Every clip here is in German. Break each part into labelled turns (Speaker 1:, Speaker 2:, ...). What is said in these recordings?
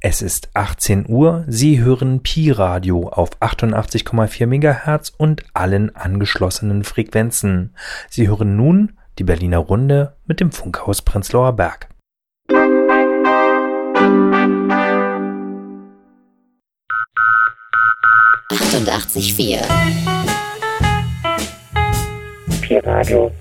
Speaker 1: Es ist 18 Uhr, Sie hören Pi-Radio auf 88,4 MHz und allen angeschlossenen Frequenzen. Sie hören nun die Berliner Runde mit dem Funkhaus Prenzlauer Berg.
Speaker 2: Pi-Radio.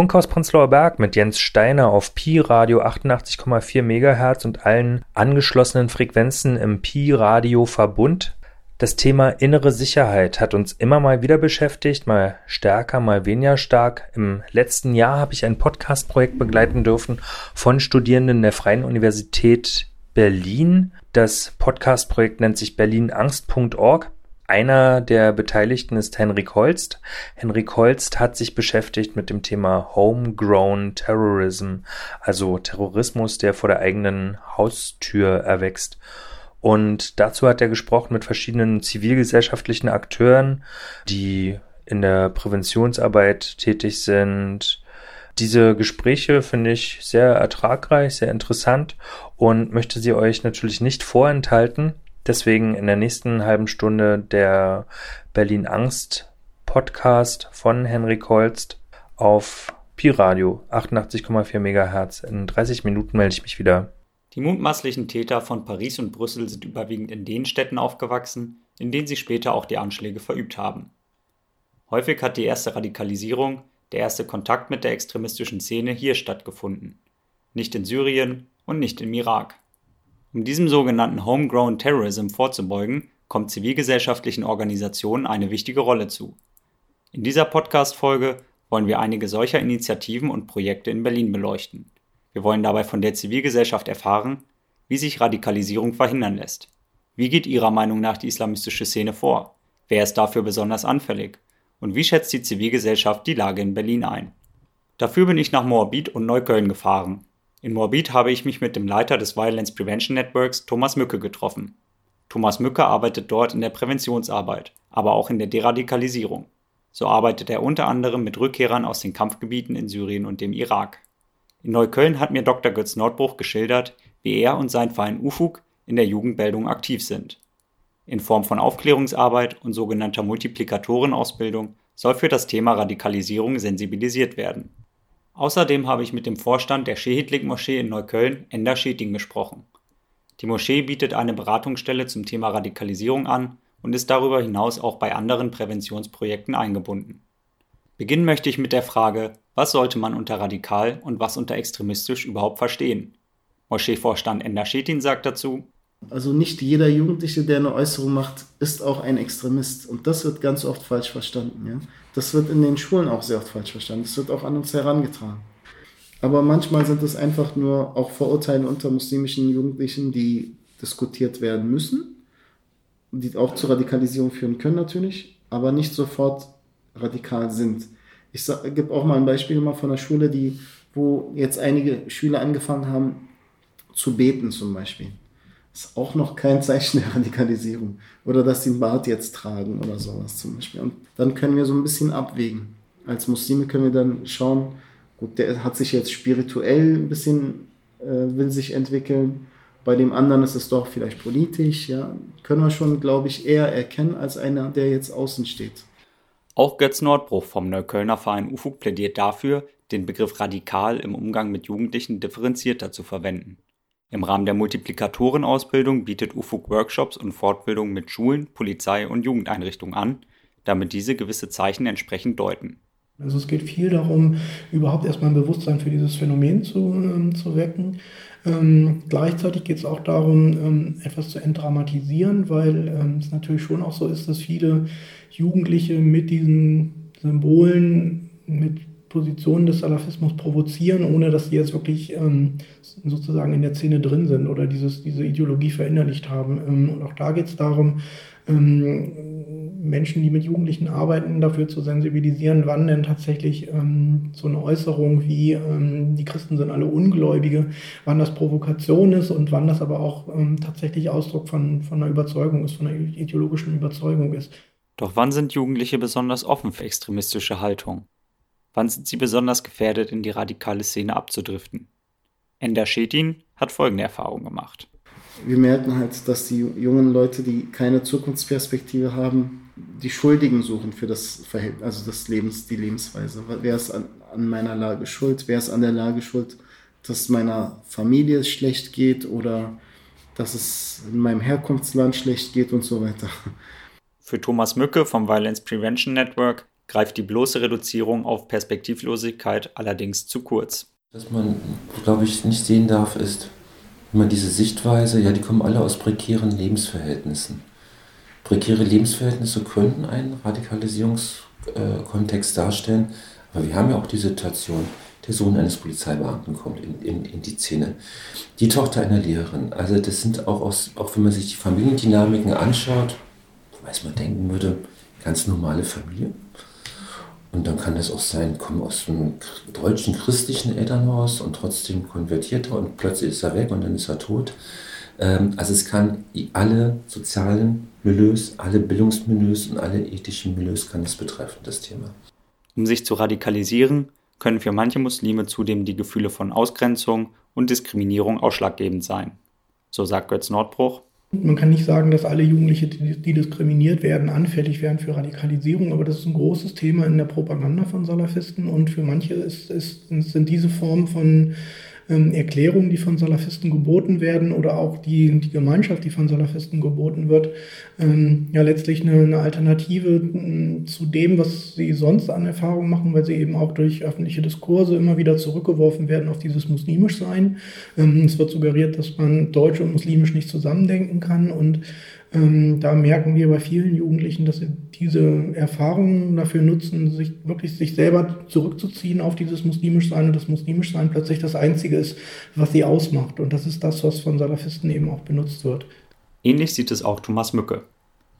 Speaker 1: Funkhaus Prenzlauer Berg mit Jens Steiner auf Pi Radio 88,4 MHz und allen angeschlossenen Frequenzen im Pi Radio Verbund. Das Thema innere Sicherheit hat uns immer mal wieder beschäftigt, mal stärker, mal weniger stark. Im letzten Jahr habe ich ein Podcast-Projekt begleiten dürfen von Studierenden der Freien Universität Berlin. Das Podcast-Projekt nennt sich berlinangst.org. Einer der Beteiligten ist Henrik Holst. Henrik Holst hat sich beschäftigt mit dem Thema Homegrown Terrorism, also Terrorismus, der vor der eigenen Haustür erwächst. Und dazu hat er gesprochen mit verschiedenen zivilgesellschaftlichen Akteuren, die in der Präventionsarbeit tätig sind. Diese Gespräche finde ich sehr ertragreich, sehr interessant und möchte sie euch natürlich nicht vorenthalten. Deswegen in der nächsten halben Stunde der Berlin Angst Podcast von Henrik Holst auf Pi Radio 88,4 MHz. In 30 Minuten melde ich mich wieder.
Speaker 3: Die mutmaßlichen Täter von Paris und Brüssel sind überwiegend in den Städten aufgewachsen, in denen sie später auch die Anschläge verübt haben. Häufig hat die erste Radikalisierung, der erste Kontakt mit der extremistischen Szene hier stattgefunden. Nicht in Syrien und nicht im Irak. Um diesem sogenannten Homegrown Terrorism vorzubeugen, kommt zivilgesellschaftlichen Organisationen eine wichtige Rolle zu. In dieser Podcast-Folge wollen wir einige solcher Initiativen und Projekte in Berlin beleuchten. Wir wollen dabei von der Zivilgesellschaft erfahren, wie sich Radikalisierung verhindern lässt. Wie geht Ihrer Meinung nach die islamistische Szene vor? Wer ist dafür besonders anfällig? Und wie schätzt die Zivilgesellschaft die Lage in Berlin ein? Dafür bin ich nach Moabit und Neukölln gefahren, in Moabit habe ich mich mit dem Leiter des Violence Prevention Networks, Thomas Mücke, getroffen. Thomas Mücke arbeitet dort in der Präventionsarbeit, aber auch in der Deradikalisierung. So arbeitet er unter anderem mit Rückkehrern aus den Kampfgebieten in Syrien und dem Irak. In Neukölln hat mir Dr. Götz Nordbruch geschildert, wie er und sein Verein UFUG in der Jugendbildung aktiv sind. In Form von Aufklärungsarbeit und sogenannter Multiplikatorenausbildung soll für das Thema Radikalisierung sensibilisiert werden. Außerdem habe ich mit dem Vorstand der Schehidlik-Moschee in Neukölln, Ender Scheting, gesprochen. Die Moschee bietet eine Beratungsstelle zum Thema Radikalisierung an und ist darüber hinaus auch bei anderen Präventionsprojekten eingebunden. Beginnen möchte ich mit der Frage, was sollte man unter radikal und was unter extremistisch überhaupt verstehen? Moscheevorstand Ender Schetin sagt dazu,
Speaker 4: also nicht jeder Jugendliche, der eine Äußerung macht, ist auch ein Extremist. Und das wird ganz oft falsch verstanden. Ja? Das wird in den Schulen auch sehr oft falsch verstanden. Das wird auch an uns herangetragen. Aber manchmal sind es einfach nur auch Vorurteile unter muslimischen Jugendlichen, die diskutiert werden müssen, die auch zur Radikalisierung führen können natürlich, aber nicht sofort radikal sind. Ich gebe auch mal ein Beispiel mal von einer Schule, die, wo jetzt einige Schüler angefangen haben zu beten zum Beispiel ist auch noch kein Zeichen der Radikalisierung. Oder dass sie einen Bart jetzt tragen oder sowas zum Beispiel. Und dann können wir so ein bisschen abwägen. Als Muslime können wir dann schauen, gut, der hat sich jetzt spirituell ein bisschen, äh, will sich entwickeln. Bei dem anderen ist es doch vielleicht politisch, ja. Können wir schon, glaube ich, eher erkennen als einer, der jetzt außen steht.
Speaker 3: Auch Götz Nordbruch vom Neuköllner Verein UFUG plädiert dafür, den Begriff radikal im Umgang mit Jugendlichen differenzierter zu verwenden. Im Rahmen der Multiplikatorenausbildung bietet UFUG Workshops und Fortbildungen mit Schulen, Polizei und Jugendeinrichtungen an, damit diese gewisse Zeichen entsprechend deuten.
Speaker 5: Also es geht viel darum, überhaupt erstmal ein Bewusstsein für dieses Phänomen zu, ähm, zu wecken. Ähm, gleichzeitig geht es auch darum, ähm, etwas zu entdramatisieren, weil ähm, es natürlich schon auch so ist, dass viele Jugendliche mit diesen Symbolen, mit Positionen des Salafismus provozieren, ohne dass sie jetzt wirklich ähm, sozusagen in der Szene drin sind oder dieses, diese Ideologie verinnerlicht haben. Ähm, und auch da geht es darum, ähm, Menschen, die mit Jugendlichen arbeiten, dafür zu sensibilisieren, wann denn tatsächlich ähm, so eine Äußerung wie ähm, die Christen sind alle Ungläubige, wann das Provokation ist und wann das aber auch ähm, tatsächlich Ausdruck von, von einer Überzeugung ist, von einer ideologischen Überzeugung ist.
Speaker 3: Doch wann sind Jugendliche besonders offen für extremistische Haltung? Wann sind sie besonders gefährdet, in die radikale Szene abzudriften? Ender Schetin hat folgende Erfahrung gemacht
Speaker 4: wir merken halt, dass die jungen Leute, die keine Zukunftsperspektive haben, die Schuldigen suchen für das Verhältnis, also das Lebens, die Lebensweise. Wer ist an, an meiner Lage schuld? Wer ist an der Lage schuld, dass meiner Familie es schlecht geht oder dass es in meinem Herkunftsland schlecht geht und so weiter.
Speaker 3: Für Thomas Mücke vom Violence Prevention Network greift die bloße Reduzierung auf Perspektivlosigkeit allerdings zu kurz.
Speaker 2: Was man, glaube ich, nicht sehen darf, ist, immer diese Sichtweise, ja, die kommen alle aus prekären Lebensverhältnissen. Prekäre Lebensverhältnisse könnten einen Radikalisierungskontext darstellen, aber wir haben ja auch die Situation, der Sohn eines Polizeibeamten kommt in, in, in die Szene, die Tochter einer Lehrerin. Also das sind auch, aus, auch wenn man sich die Familiendynamiken anschaut, weiß man denken würde, ganz normale Familie. Und dann kann es auch sein, kommen aus einem deutschen christlichen Elternhaus und trotzdem konvertiert er und plötzlich ist er weg und dann ist er tot. Ähm, also es kann alle sozialen Milieus, alle Bildungsmilieus und alle ethischen Milieus kann es betreffen, das Thema.
Speaker 3: Um sich zu radikalisieren, können für manche Muslime zudem die Gefühle von Ausgrenzung und Diskriminierung ausschlaggebend sein. So sagt Götz Nordbruch.
Speaker 5: Man kann nicht sagen, dass alle Jugendliche, die, diskriminiert werden, anfällig wären für Radikalisierung, aber das ist ein großes Thema in der Propaganda von Salafisten und für manche ist, ist, sind diese Formen von ähm, Erklärungen, die von Salafisten geboten werden oder auch die, die Gemeinschaft, die von Salafisten geboten wird, ähm, ja letztlich eine, eine Alternative äh, zu dem, was sie sonst an Erfahrungen machen, weil sie eben auch durch öffentliche Diskurse immer wieder zurückgeworfen werden auf dieses Muslimischsein. Ähm, es wird suggeriert, dass man Deutsch und Muslimisch nicht zusammendenken kann und ähm, da merken wir bei vielen Jugendlichen, dass sie diese Erfahrungen dafür nutzen, sich wirklich sich selber zurückzuziehen auf dieses Muslimischsein und das Muslimischsein plötzlich das Einzige ist, was sie ausmacht. Und das ist das, was von Salafisten eben auch benutzt wird.
Speaker 3: Ähnlich sieht es auch Thomas Mücke.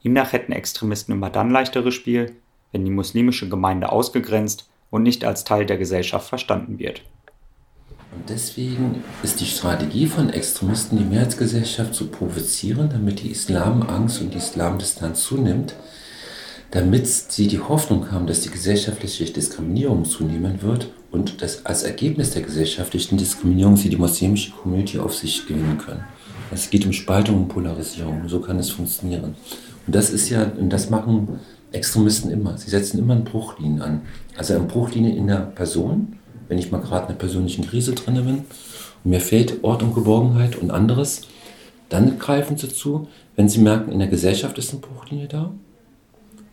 Speaker 3: Ihm nach hätten Extremisten immer dann leichteres Spiel, wenn die muslimische Gemeinde ausgegrenzt und nicht als Teil der Gesellschaft verstanden wird.
Speaker 2: Und deswegen ist die Strategie von Extremisten, die Mehrheitsgesellschaft zu provozieren, damit die Islamangst und die Islamdistanz zunimmt, damit sie die Hoffnung haben, dass die gesellschaftliche Diskriminierung zunehmen wird und dass als Ergebnis der gesellschaftlichen Diskriminierung sie die muslimische Community auf sich gewinnen können. Es geht um Spaltung und Polarisierung. So kann es funktionieren. Und das ist ja, und das machen Extremisten immer. Sie setzen immer eine Bruchlinie an. Also eine Bruchlinie in der Person wenn ich mal gerade in einer persönlichen Krise drin bin und mir fehlt Ort und Geborgenheit und anderes, dann greifen sie zu, wenn sie merken, in der Gesellschaft ist eine Bruchlinie da.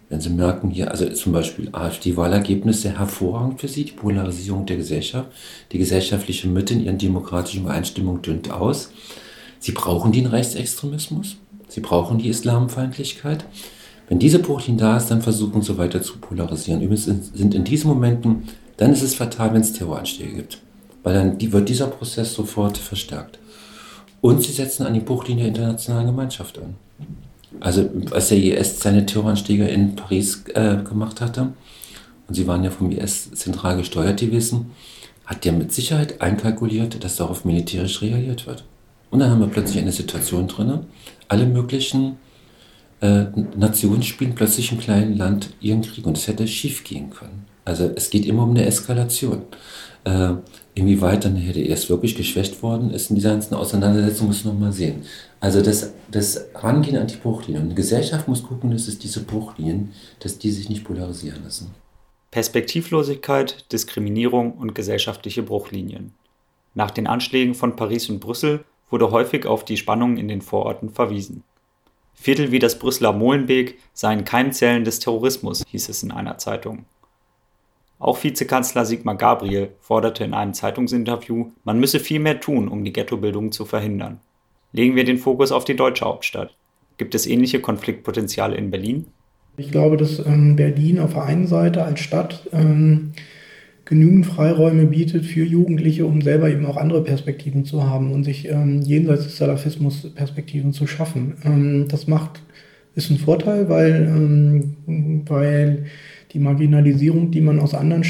Speaker 2: Wenn sie merken, hier, also zum Beispiel AfD-Wahlergebnisse hervorragend für sie, die Polarisierung der Gesellschaft, die gesellschaftliche Mitte in ihren demokratischen Übereinstimmung dünnt aus. Sie brauchen den Rechtsextremismus, sie brauchen die Islamfeindlichkeit. Wenn diese Bruchlinie da ist, dann versuchen sie weiter zu polarisieren. Übrigens sind in diesen Momenten dann ist es fatal, wenn es Terroranschläge gibt. Weil dann wird dieser Prozess sofort verstärkt. Und sie setzen an die Bruchlinie der internationalen Gemeinschaft an. Also als der IS seine Terroranschläge in Paris äh, gemacht hatte, und sie waren ja vom IS zentral gesteuert gewesen, hat der mit Sicherheit einkalkuliert, dass darauf militärisch reagiert wird. Und dann haben wir plötzlich eine Situation drin, alle möglichen äh, Nationen spielen plötzlich im kleinen Land ihren Krieg und es hätte schief gehen können. Also es geht immer um eine Eskalation. Äh, inwieweit dann der erst wirklich geschwächt worden ist in dieser ganzen Auseinandersetzung, muss man nochmal sehen. Also das, das Rangehen an die Bruchlinien. Und die Gesellschaft muss gucken, dass es diese Bruchlinien, dass die sich nicht polarisieren lassen.
Speaker 3: Perspektivlosigkeit, Diskriminierung und gesellschaftliche Bruchlinien. Nach den Anschlägen von Paris und Brüssel wurde häufig auf die Spannungen in den Vororten verwiesen. Viertel wie das Brüsseler Molenbeek seien Keimzellen des Terrorismus, hieß es in einer Zeitung. Auch Vizekanzler Sigmar Gabriel forderte in einem Zeitungsinterview, man müsse viel mehr tun, um die Ghettobildung zu verhindern. Legen wir den Fokus auf die deutsche Hauptstadt. Gibt es ähnliche Konfliktpotenziale in Berlin?
Speaker 5: Ich glaube, dass ähm, Berlin auf der einen Seite als Stadt ähm, genügend Freiräume bietet für Jugendliche, um selber eben auch andere Perspektiven zu haben und sich ähm, jenseits des Salafismus Perspektiven zu schaffen. Ähm, das macht ist ein Vorteil, weil, ähm, weil die Marginalisierung, die man aus anderen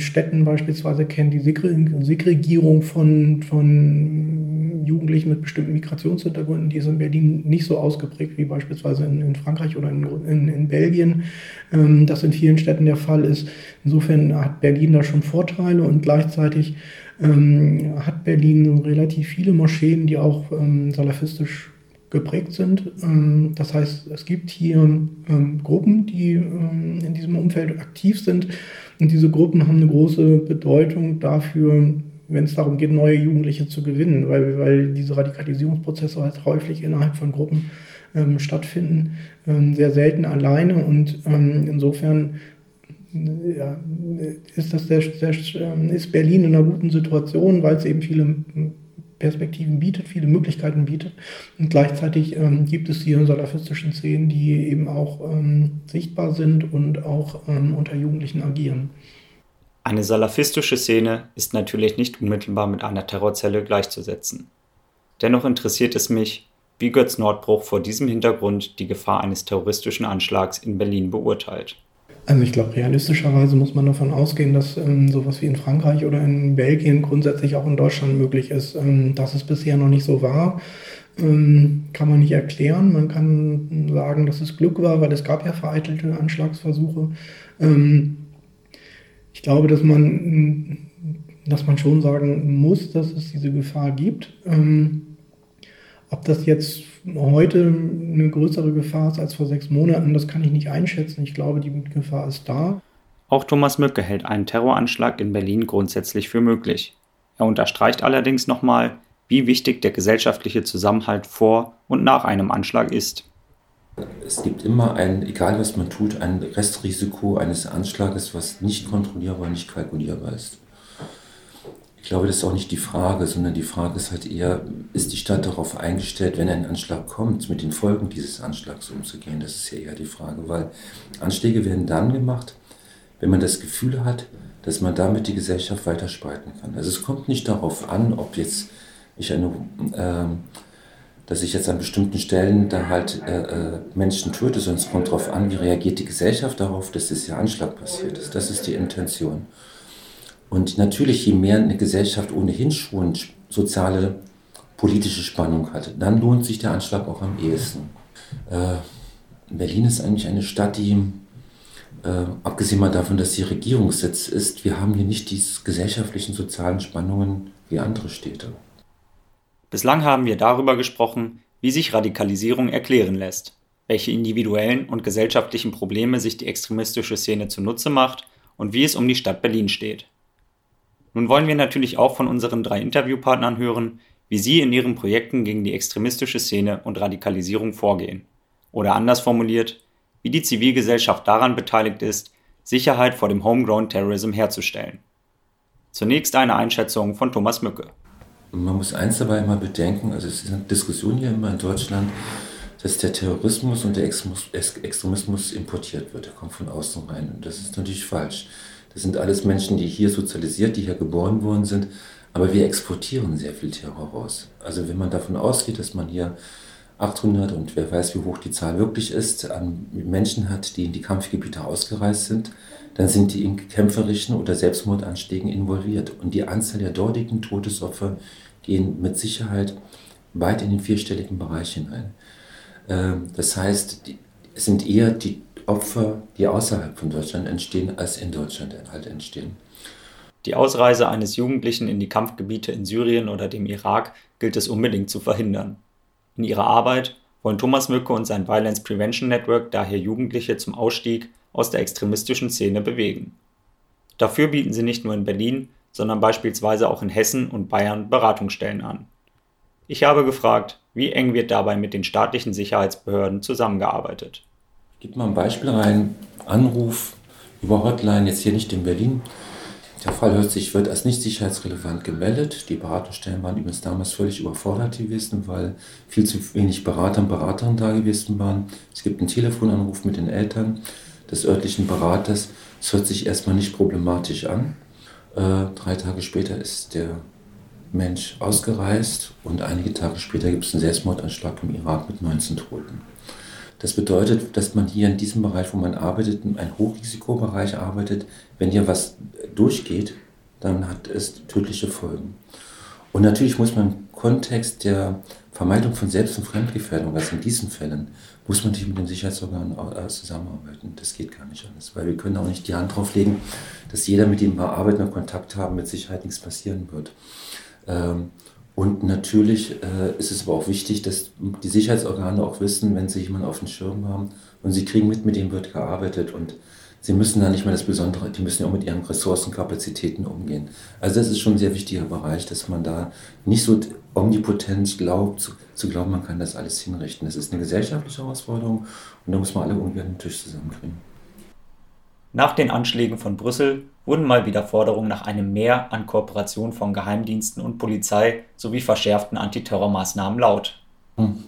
Speaker 5: Städten beispielsweise kennt, die Segregierung von, von Jugendlichen mit bestimmten Migrationshintergründen, die ist in Berlin nicht so ausgeprägt wie beispielsweise in, in Frankreich oder in, in, in Belgien, ähm, das in vielen Städten der Fall ist. Insofern hat Berlin da schon Vorteile und gleichzeitig ähm, hat Berlin relativ viele Moscheen, die auch ähm, salafistisch geprägt sind. Ähm, das heißt, es gibt hier ähm, Gruppen, die ähm, in diesem Umfeld aktiv sind. Und diese Gruppen haben eine große Bedeutung dafür, wenn es darum geht, neue Jugendliche zu gewinnen, weil, weil diese Radikalisierungsprozesse halt häufig innerhalb von Gruppen ähm, stattfinden, ähm, sehr selten alleine und ähm, insofern ja, ist, das sehr, sehr, ist Berlin in einer guten Situation, weil es eben viele Perspektiven bietet, viele Möglichkeiten bietet. Und gleichzeitig ähm, gibt es hier salafistischen Szenen, die eben auch ähm, sichtbar sind und auch ähm, unter Jugendlichen agieren.
Speaker 3: Eine salafistische Szene ist natürlich nicht unmittelbar mit einer Terrorzelle gleichzusetzen. Dennoch interessiert es mich, wie Götz Nordbruch vor diesem Hintergrund die Gefahr eines terroristischen Anschlags in Berlin beurteilt.
Speaker 5: Also ich glaube, realistischerweise muss man davon ausgehen, dass ähm, sowas wie in Frankreich oder in Belgien grundsätzlich auch in Deutschland möglich ist. Ähm, dass es bisher noch nicht so war, ähm, kann man nicht erklären. Man kann sagen, dass es Glück war, weil es gab ja vereitelte Anschlagsversuche. Ähm, ich glaube, dass man, dass man schon sagen muss, dass es diese Gefahr gibt. Ähm, ob das jetzt heute eine größere Gefahr ist als vor sechs Monaten, das kann ich nicht einschätzen. Ich glaube, die Gefahr ist da.
Speaker 3: Auch Thomas Mücke hält einen Terroranschlag in Berlin grundsätzlich für möglich. Er unterstreicht allerdings nochmal, wie wichtig der gesellschaftliche Zusammenhalt vor und nach einem Anschlag ist.
Speaker 2: Es gibt immer ein, egal was man tut, ein Restrisiko eines Anschlages, was nicht kontrollierbar, nicht kalkulierbar ist. Ich glaube, das ist auch nicht die Frage, sondern die Frage ist halt eher, ist die Stadt darauf eingestellt, wenn ein Anschlag kommt, mit den Folgen dieses Anschlags umzugehen? Das ist ja eher die Frage, weil Anschläge werden dann gemacht, wenn man das Gefühl hat, dass man damit die Gesellschaft weiter spalten kann. Also es kommt nicht darauf an, ob jetzt ich eine, äh, dass ich jetzt an bestimmten Stellen da halt äh, äh, Menschen töte, sondern es kommt darauf an, wie reagiert die Gesellschaft darauf, dass dieser Anschlag passiert ist. Das ist die Intention. Und natürlich, je mehr eine Gesellschaft ohnehin schon soziale, politische Spannung hat, dann lohnt sich der Anschlag auch am ehesten. Äh, Berlin ist eigentlich eine Stadt, die, äh, abgesehen mal davon, dass sie Regierungssitz ist, wir haben hier nicht die gesellschaftlichen, sozialen Spannungen wie andere Städte.
Speaker 3: Bislang haben wir darüber gesprochen, wie sich Radikalisierung erklären lässt, welche individuellen und gesellschaftlichen Probleme sich die extremistische Szene zunutze macht und wie es um die Stadt Berlin steht. Nun wollen wir natürlich auch von unseren drei Interviewpartnern hören, wie sie in ihren Projekten gegen die extremistische Szene und Radikalisierung vorgehen. Oder anders formuliert, wie die Zivilgesellschaft daran beteiligt ist, Sicherheit vor dem Homegrown Terrorism herzustellen. Zunächst eine Einschätzung von Thomas Mücke.
Speaker 2: Man muss eins dabei immer bedenken, also es ist eine Diskussion hier immer in Deutschland, dass der Terrorismus und der Extremismus importiert wird. Der kommt von außen rein. Und das ist natürlich falsch. Das sind alles Menschen, die hier sozialisiert, die hier geboren worden sind. Aber wir exportieren sehr viel Terror raus. Also wenn man davon ausgeht, dass man hier 800 und wer weiß, wie hoch die Zahl wirklich ist, an Menschen hat, die in die Kampfgebiete ausgereist sind, dann sind die in kämpferischen oder Selbstmordanschlägen involviert. Und die Anzahl der dortigen Todesopfer gehen mit Sicherheit weit in den vierstelligen Bereich hinein. Ähm, das heißt, es sind eher die Opfer, die außerhalb von Deutschland entstehen, als in Deutschland halt entstehen.
Speaker 3: Die Ausreise eines Jugendlichen in die Kampfgebiete in Syrien oder dem Irak gilt es unbedingt zu verhindern. In ihrer Arbeit wollen Thomas Mücke und sein Violence Prevention Network daher Jugendliche zum Ausstieg aus der extremistischen Szene bewegen. Dafür bieten sie nicht nur in Berlin, sondern beispielsweise auch in Hessen und Bayern Beratungsstellen an. Ich habe gefragt, wie eng wird dabei mit den staatlichen Sicherheitsbehörden zusammengearbeitet.
Speaker 2: Gib mal ein Beispiel rein. Anruf über Hotline, jetzt hier nicht in Berlin. Der Fall hört sich, wird als nicht sicherheitsrelevant gemeldet. Die Beratungsstellen waren übrigens damals völlig überfordert gewesen, weil viel zu wenig Berater und Beraterinnen da gewesen waren. Es gibt einen Telefonanruf mit den Eltern des örtlichen Beraters. Es hört sich erstmal nicht problematisch an. Äh, drei Tage später ist der Mensch ausgereist und einige Tage später gibt es einen Selbstmordanschlag im Irak mit 19 Toten. Das bedeutet, dass man hier in diesem Bereich, wo man arbeitet, in einem Hochrisikobereich arbeitet. Wenn hier was durchgeht, dann hat es tödliche Folgen. Und natürlich muss man im Kontext der Vermeidung von Selbst- und Fremdgefährdung, also in diesen Fällen, muss man natürlich mit den Sicherheitsorganen äh, zusammenarbeiten. Das geht gar nicht anders, weil wir können auch nicht die Hand drauf legen, dass jeder, mit dem wir arbeiten und Kontakt haben, mit Sicherheit nichts passieren wird. Und natürlich äh, ist es aber auch wichtig, dass die Sicherheitsorgane auch wissen, wenn sie jemanden auf dem Schirm haben und sie kriegen mit, mit dem wird gearbeitet und sie müssen da nicht mehr das Besondere, die müssen ja auch mit ihren Ressourcenkapazitäten umgehen. Also das ist schon ein sehr wichtiger Bereich, dass man da nicht so omnipotent glaubt, zu, zu glauben, man kann das alles hinrichten. Das ist eine gesellschaftliche Herausforderung und da muss man alle irgendwie an den Tisch zusammenkriegen.
Speaker 3: Nach den Anschlägen von Brüssel wurden mal wieder Forderungen nach einem Mehr an Kooperation von Geheimdiensten und Polizei sowie verschärften Antiterrormaßnahmen laut. Hm.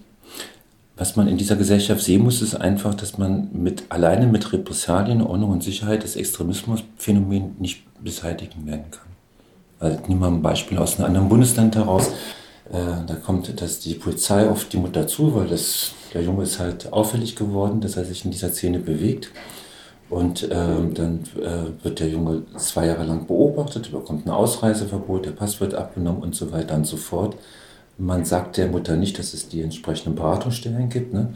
Speaker 2: Was man in dieser Gesellschaft sehen muss, ist einfach, dass man mit, alleine mit Repressalien, Ordnung und Sicherheit das Extremismusphänomen nicht beseitigen werden kann. Also nehmen wir ein Beispiel aus einem anderen Bundesland heraus. Äh, da kommt dass die Polizei auf die Mutter zu, weil das, der Junge ist halt auffällig geworden, dass er sich in dieser Szene bewegt. Und äh, dann äh, wird der Junge zwei Jahre lang beobachtet, bekommt ein Ausreiseverbot, der Pass wird abgenommen und so weiter und so fort. Man sagt der Mutter nicht, dass es die entsprechenden Beratungsstellen gibt. Ne?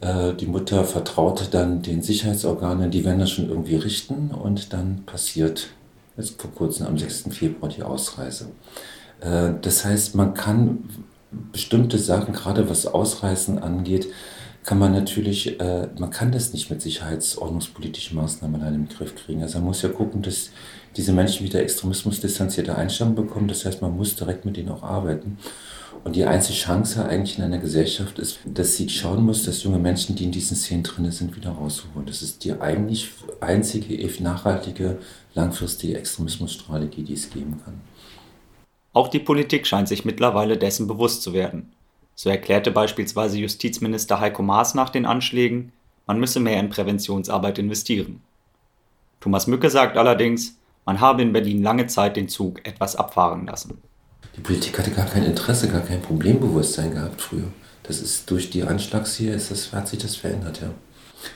Speaker 2: Äh, die Mutter vertraut dann den Sicherheitsorganen, die werden das schon irgendwie richten und dann passiert jetzt vor kurzem am 6. Februar die Ausreise. Äh, das heißt, man kann bestimmte Sachen, gerade was Ausreisen angeht, kann man natürlich, äh, man kann das nicht mit sicherheitsordnungspolitischen Maßnahmen allein im Griff kriegen. Also man muss ja gucken, dass diese Menschen wieder extremismusdistanzierte Einstellungen bekommen. Das heißt, man muss direkt mit denen auch arbeiten. Und die einzige Chance eigentlich in einer Gesellschaft ist, dass sie schauen muss, dass junge Menschen, die in diesen Szenen drin sind, wieder rausholen. Das ist die eigentlich einzige nachhaltige, langfristige Extremismusstrategie, die es geben kann.
Speaker 3: Auch die Politik scheint sich mittlerweile dessen bewusst zu werden. So erklärte beispielsweise Justizminister Heiko Maas nach den Anschlägen, man müsse mehr in Präventionsarbeit investieren. Thomas Mücke sagt allerdings, man habe in Berlin lange Zeit den Zug etwas abfahren lassen.
Speaker 2: Die Politik hatte gar kein Interesse, gar kein Problembewusstsein gehabt früher. Das ist durch die Anschlags hier, ist das, hat sich das verändert, ja.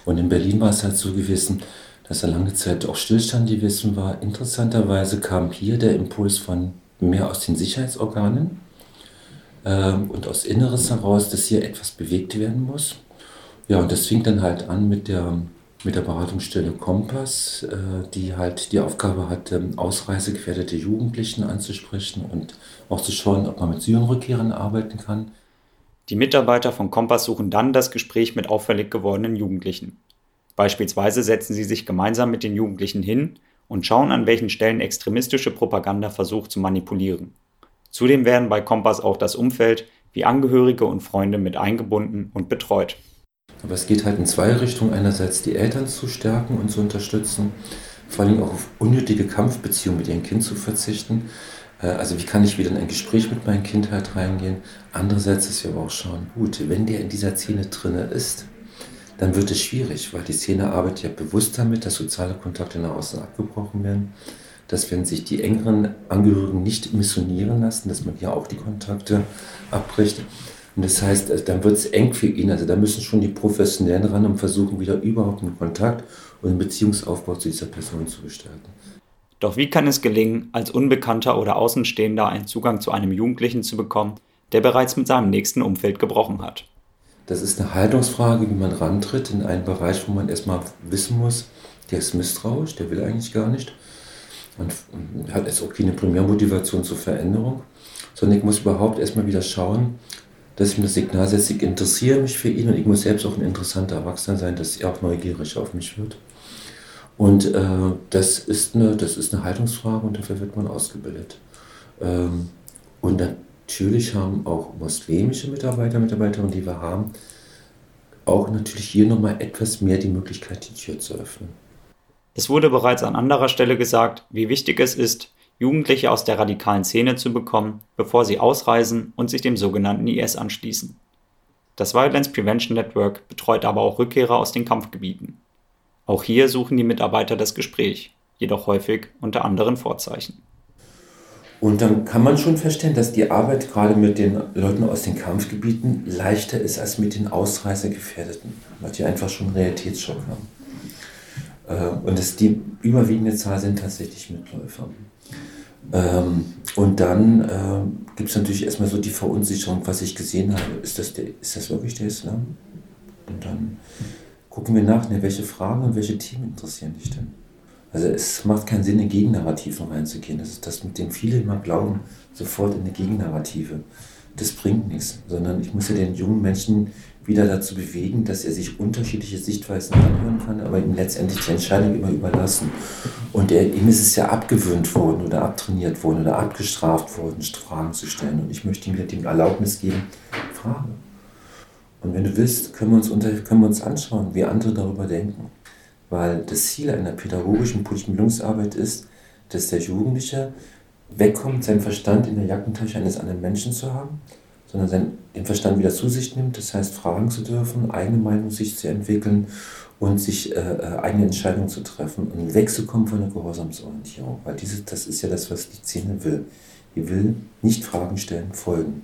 Speaker 2: Und in Berlin war es halt so gewesen, dass da lange Zeit auch Stillstand gewesen war. Interessanterweise kam hier der Impuls von mehr aus den Sicherheitsorganen ähm, und aus Inneres heraus, dass hier etwas bewegt werden muss. Ja, und das fing dann halt an mit der mit der Beratungsstelle Kompass, äh, die halt die Aufgabe hatte, ausreisegefährdete Jugendlichen anzusprechen und auch zu schauen, ob man mit Syrienrückkehrern arbeiten kann.
Speaker 3: Die Mitarbeiter von Kompass suchen dann das Gespräch mit auffällig gewordenen Jugendlichen. Beispielsweise setzen sie sich gemeinsam mit den Jugendlichen hin und schauen, an welchen Stellen extremistische Propaganda versucht zu manipulieren. Zudem werden bei Kompass auch das Umfeld wie Angehörige und Freunde mit eingebunden und betreut.
Speaker 2: Aber es geht halt in zwei Richtungen. Einerseits die Eltern zu stärken und zu unterstützen, vor allem auch auf unnötige Kampfbeziehungen mit ihrem Kind zu verzichten. Äh, also wie kann ich wieder in ein Gespräch mit meinem Kind halt reingehen? Andererseits ist ja aber auch schauen, gut, wenn der in dieser Szene drinne ist, dann wird es schwierig, weil die Szene arbeitet ja bewusst damit, dass soziale Kontakte nach außen abgebrochen werden, dass wenn sich die engeren Angehörigen nicht missionieren lassen, dass man hier auch die Kontakte abbricht. Und das heißt, also dann wird es eng für ihn. Also da müssen schon die Professionellen ran und versuchen wieder überhaupt einen Kontakt und einen Beziehungsaufbau zu dieser Person zu gestalten.
Speaker 3: Doch wie kann es gelingen, als Unbekannter oder Außenstehender einen Zugang zu einem Jugendlichen zu bekommen, der bereits mit seinem nächsten Umfeld gebrochen hat?
Speaker 2: Das ist eine Haltungsfrage, wie man rantritt in einen Bereich, wo man erstmal wissen muss, der ist misstrauisch, der will eigentlich gar nicht und hat jetzt auch keine Primärmotivation zur Veränderung, sondern ich muss überhaupt erstmal wieder schauen, dass ich mir das Signal setze, ich interessiere mich für ihn und ich muss selbst auch ein interessanter Erwachsener sein, dass er auch neugierig auf mich wird. Und äh, das, ist eine, das ist eine Haltungsfrage und dafür wird man ausgebildet. Ähm, und natürlich haben auch muslimische Mitarbeiter, Mitarbeiterinnen, die wir haben, auch natürlich hier nochmal etwas mehr die Möglichkeit, die Tür zu öffnen.
Speaker 3: Es wurde bereits an anderer Stelle gesagt, wie wichtig es ist, Jugendliche aus der radikalen Szene zu bekommen, bevor sie ausreisen und sich dem sogenannten IS anschließen. Das Violence Prevention Network betreut aber auch Rückkehrer aus den Kampfgebieten. Auch hier suchen die Mitarbeiter das Gespräch, jedoch häufig unter anderen Vorzeichen.
Speaker 2: Und dann kann man schon feststellen, dass die Arbeit gerade mit den Leuten aus den Kampfgebieten leichter ist als mit den Ausreisegefährdeten, weil die einfach schon Realitätsschock haben. Äh, und das, die überwiegende Zahl sind tatsächlich Mitläufer. Ähm, und dann äh, gibt es natürlich erstmal so die Verunsicherung, was ich gesehen habe. Ist das, der, ist das wirklich der Islam? Und dann gucken wir nach, ne, welche Fragen und welche Themen interessieren dich denn? Also es macht keinen Sinn, in Gegennarrativen reinzugehen. Das ist das, mit dem viele immer glauben, sofort in eine Gegennarrative. Das bringt nichts, sondern ich muss ja den jungen Menschen wieder dazu bewegen, dass er sich unterschiedliche Sichtweisen anhören kann, aber ihm letztendlich die Entscheidung immer überlassen. Und er, ihm ist es ja abgewöhnt worden oder abtrainiert worden oder abgestraft worden, Fragen zu stellen. Und ich möchte ihm die Erlaubnis geben, Frage. Und wenn du willst, können wir uns, unter, können wir uns anschauen, wie andere darüber denken. Weil das Ziel einer pädagogischen Bildungsarbeit ist, dass der Jugendliche wegkommt, seinen Verstand in der Jackentasche eines anderen Menschen zu haben, sondern seinen, Verstand wieder zu sich nimmt, das heißt fragen zu dürfen, eigene Meinung sich zu entwickeln und sich äh, äh eigene Entscheidungen zu treffen und wegzukommen von der Gehorsamsorientierung. Weil dieses, das ist ja das, was die Szene will. Die will nicht Fragen stellen, folgen.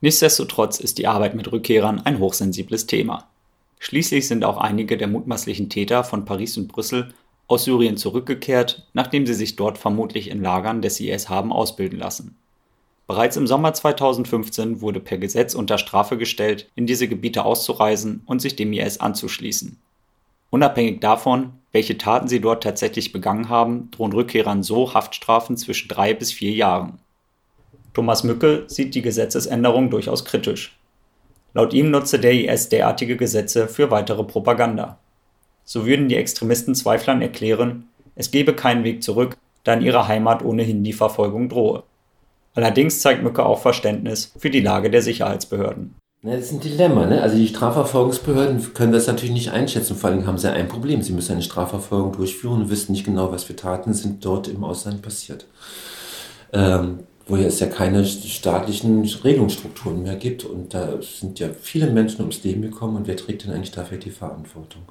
Speaker 3: Nichtsdestotrotz ist die Arbeit mit Rückkehrern ein hochsensibles Thema. Schließlich sind auch einige der mutmaßlichen Täter von Paris und Brüssel aus Syrien zurückgekehrt, nachdem sie sich dort vermutlich in Lagern des IS haben ausbilden lassen. Bereits im Sommer 2015 wurde per Gesetz unter Strafe gestellt, in diese Gebiete auszureisen und sich dem IS anzuschließen. Unabhängig davon, welche Taten sie dort tatsächlich begangen haben, drohen Rückkehrern so Haftstrafen zwischen drei bis vier Jahren. Thomas Mücke sieht die Gesetzesänderung durchaus kritisch. Laut ihm nutze der IS derartige Gesetze für weitere Propaganda. So würden die Extremisten Zweiflern erklären, es gebe keinen Weg zurück, da in ihrer Heimat ohnehin die Verfolgung drohe. Allerdings zeigt Mücke auch Verständnis für die Lage der Sicherheitsbehörden.
Speaker 2: das ist ein Dilemma. Ne? Also die Strafverfolgungsbehörden können das natürlich nicht einschätzen. Vor allem haben sie ein Problem. Sie müssen eine Strafverfolgung durchführen und wissen nicht genau, was für Taten sind dort im Ausland passiert. Ähm, wo es ja keine staatlichen Regelungsstrukturen mehr gibt. Und da sind ja viele Menschen ums Leben gekommen und wer trägt denn eigentlich dafür die Verantwortung?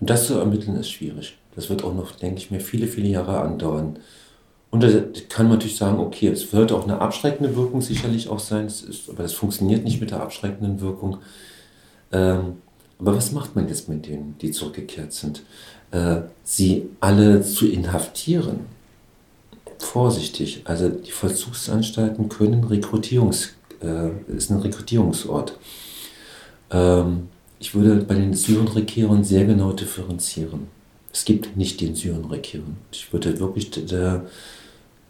Speaker 2: Und das zu ermitteln ist schwierig. Das wird auch noch, denke ich mir, viele, viele Jahre andauern. Und da kann man natürlich sagen, okay, es wird auch eine abschreckende Wirkung sicherlich auch sein, ist, aber das funktioniert nicht mit der abschreckenden Wirkung. Ähm, aber was macht man jetzt mit denen, die zurückgekehrt sind? Äh, sie alle zu inhaftieren, vorsichtig. Also die Vollzugsanstalten können Rekrutierungs, äh, ist ein Rekrutierungsort. Ähm, ich würde bei den Syrenrekehrern sehr genau differenzieren. Es gibt nicht den Syrenrekehren. Ich würde wirklich der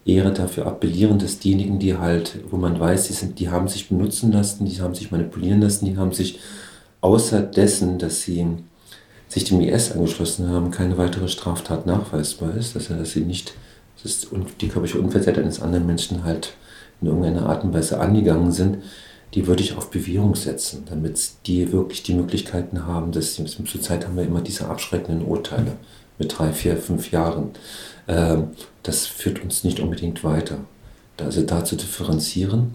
Speaker 2: Ehre dafür appellieren, dass diejenigen, die halt, wo man weiß, die, sind, die haben sich benutzen lassen, die haben sich manipulieren lassen, die haben sich außer dessen, dass sie sich dem IS angeschlossen haben, keine weitere Straftat nachweisbar ist, dass, dass sie nicht das die körperliche Unversehrtheit eines anderen Menschen halt in irgendeiner Art und Weise angegangen sind, die würde ich auf Bewährung setzen, damit die wirklich die Möglichkeiten haben, dass sie, zurzeit haben wir immer diese abschreckenden Urteile mit drei, vier, fünf Jahren. Ähm, das führt uns nicht unbedingt weiter. Also da zu differenzieren,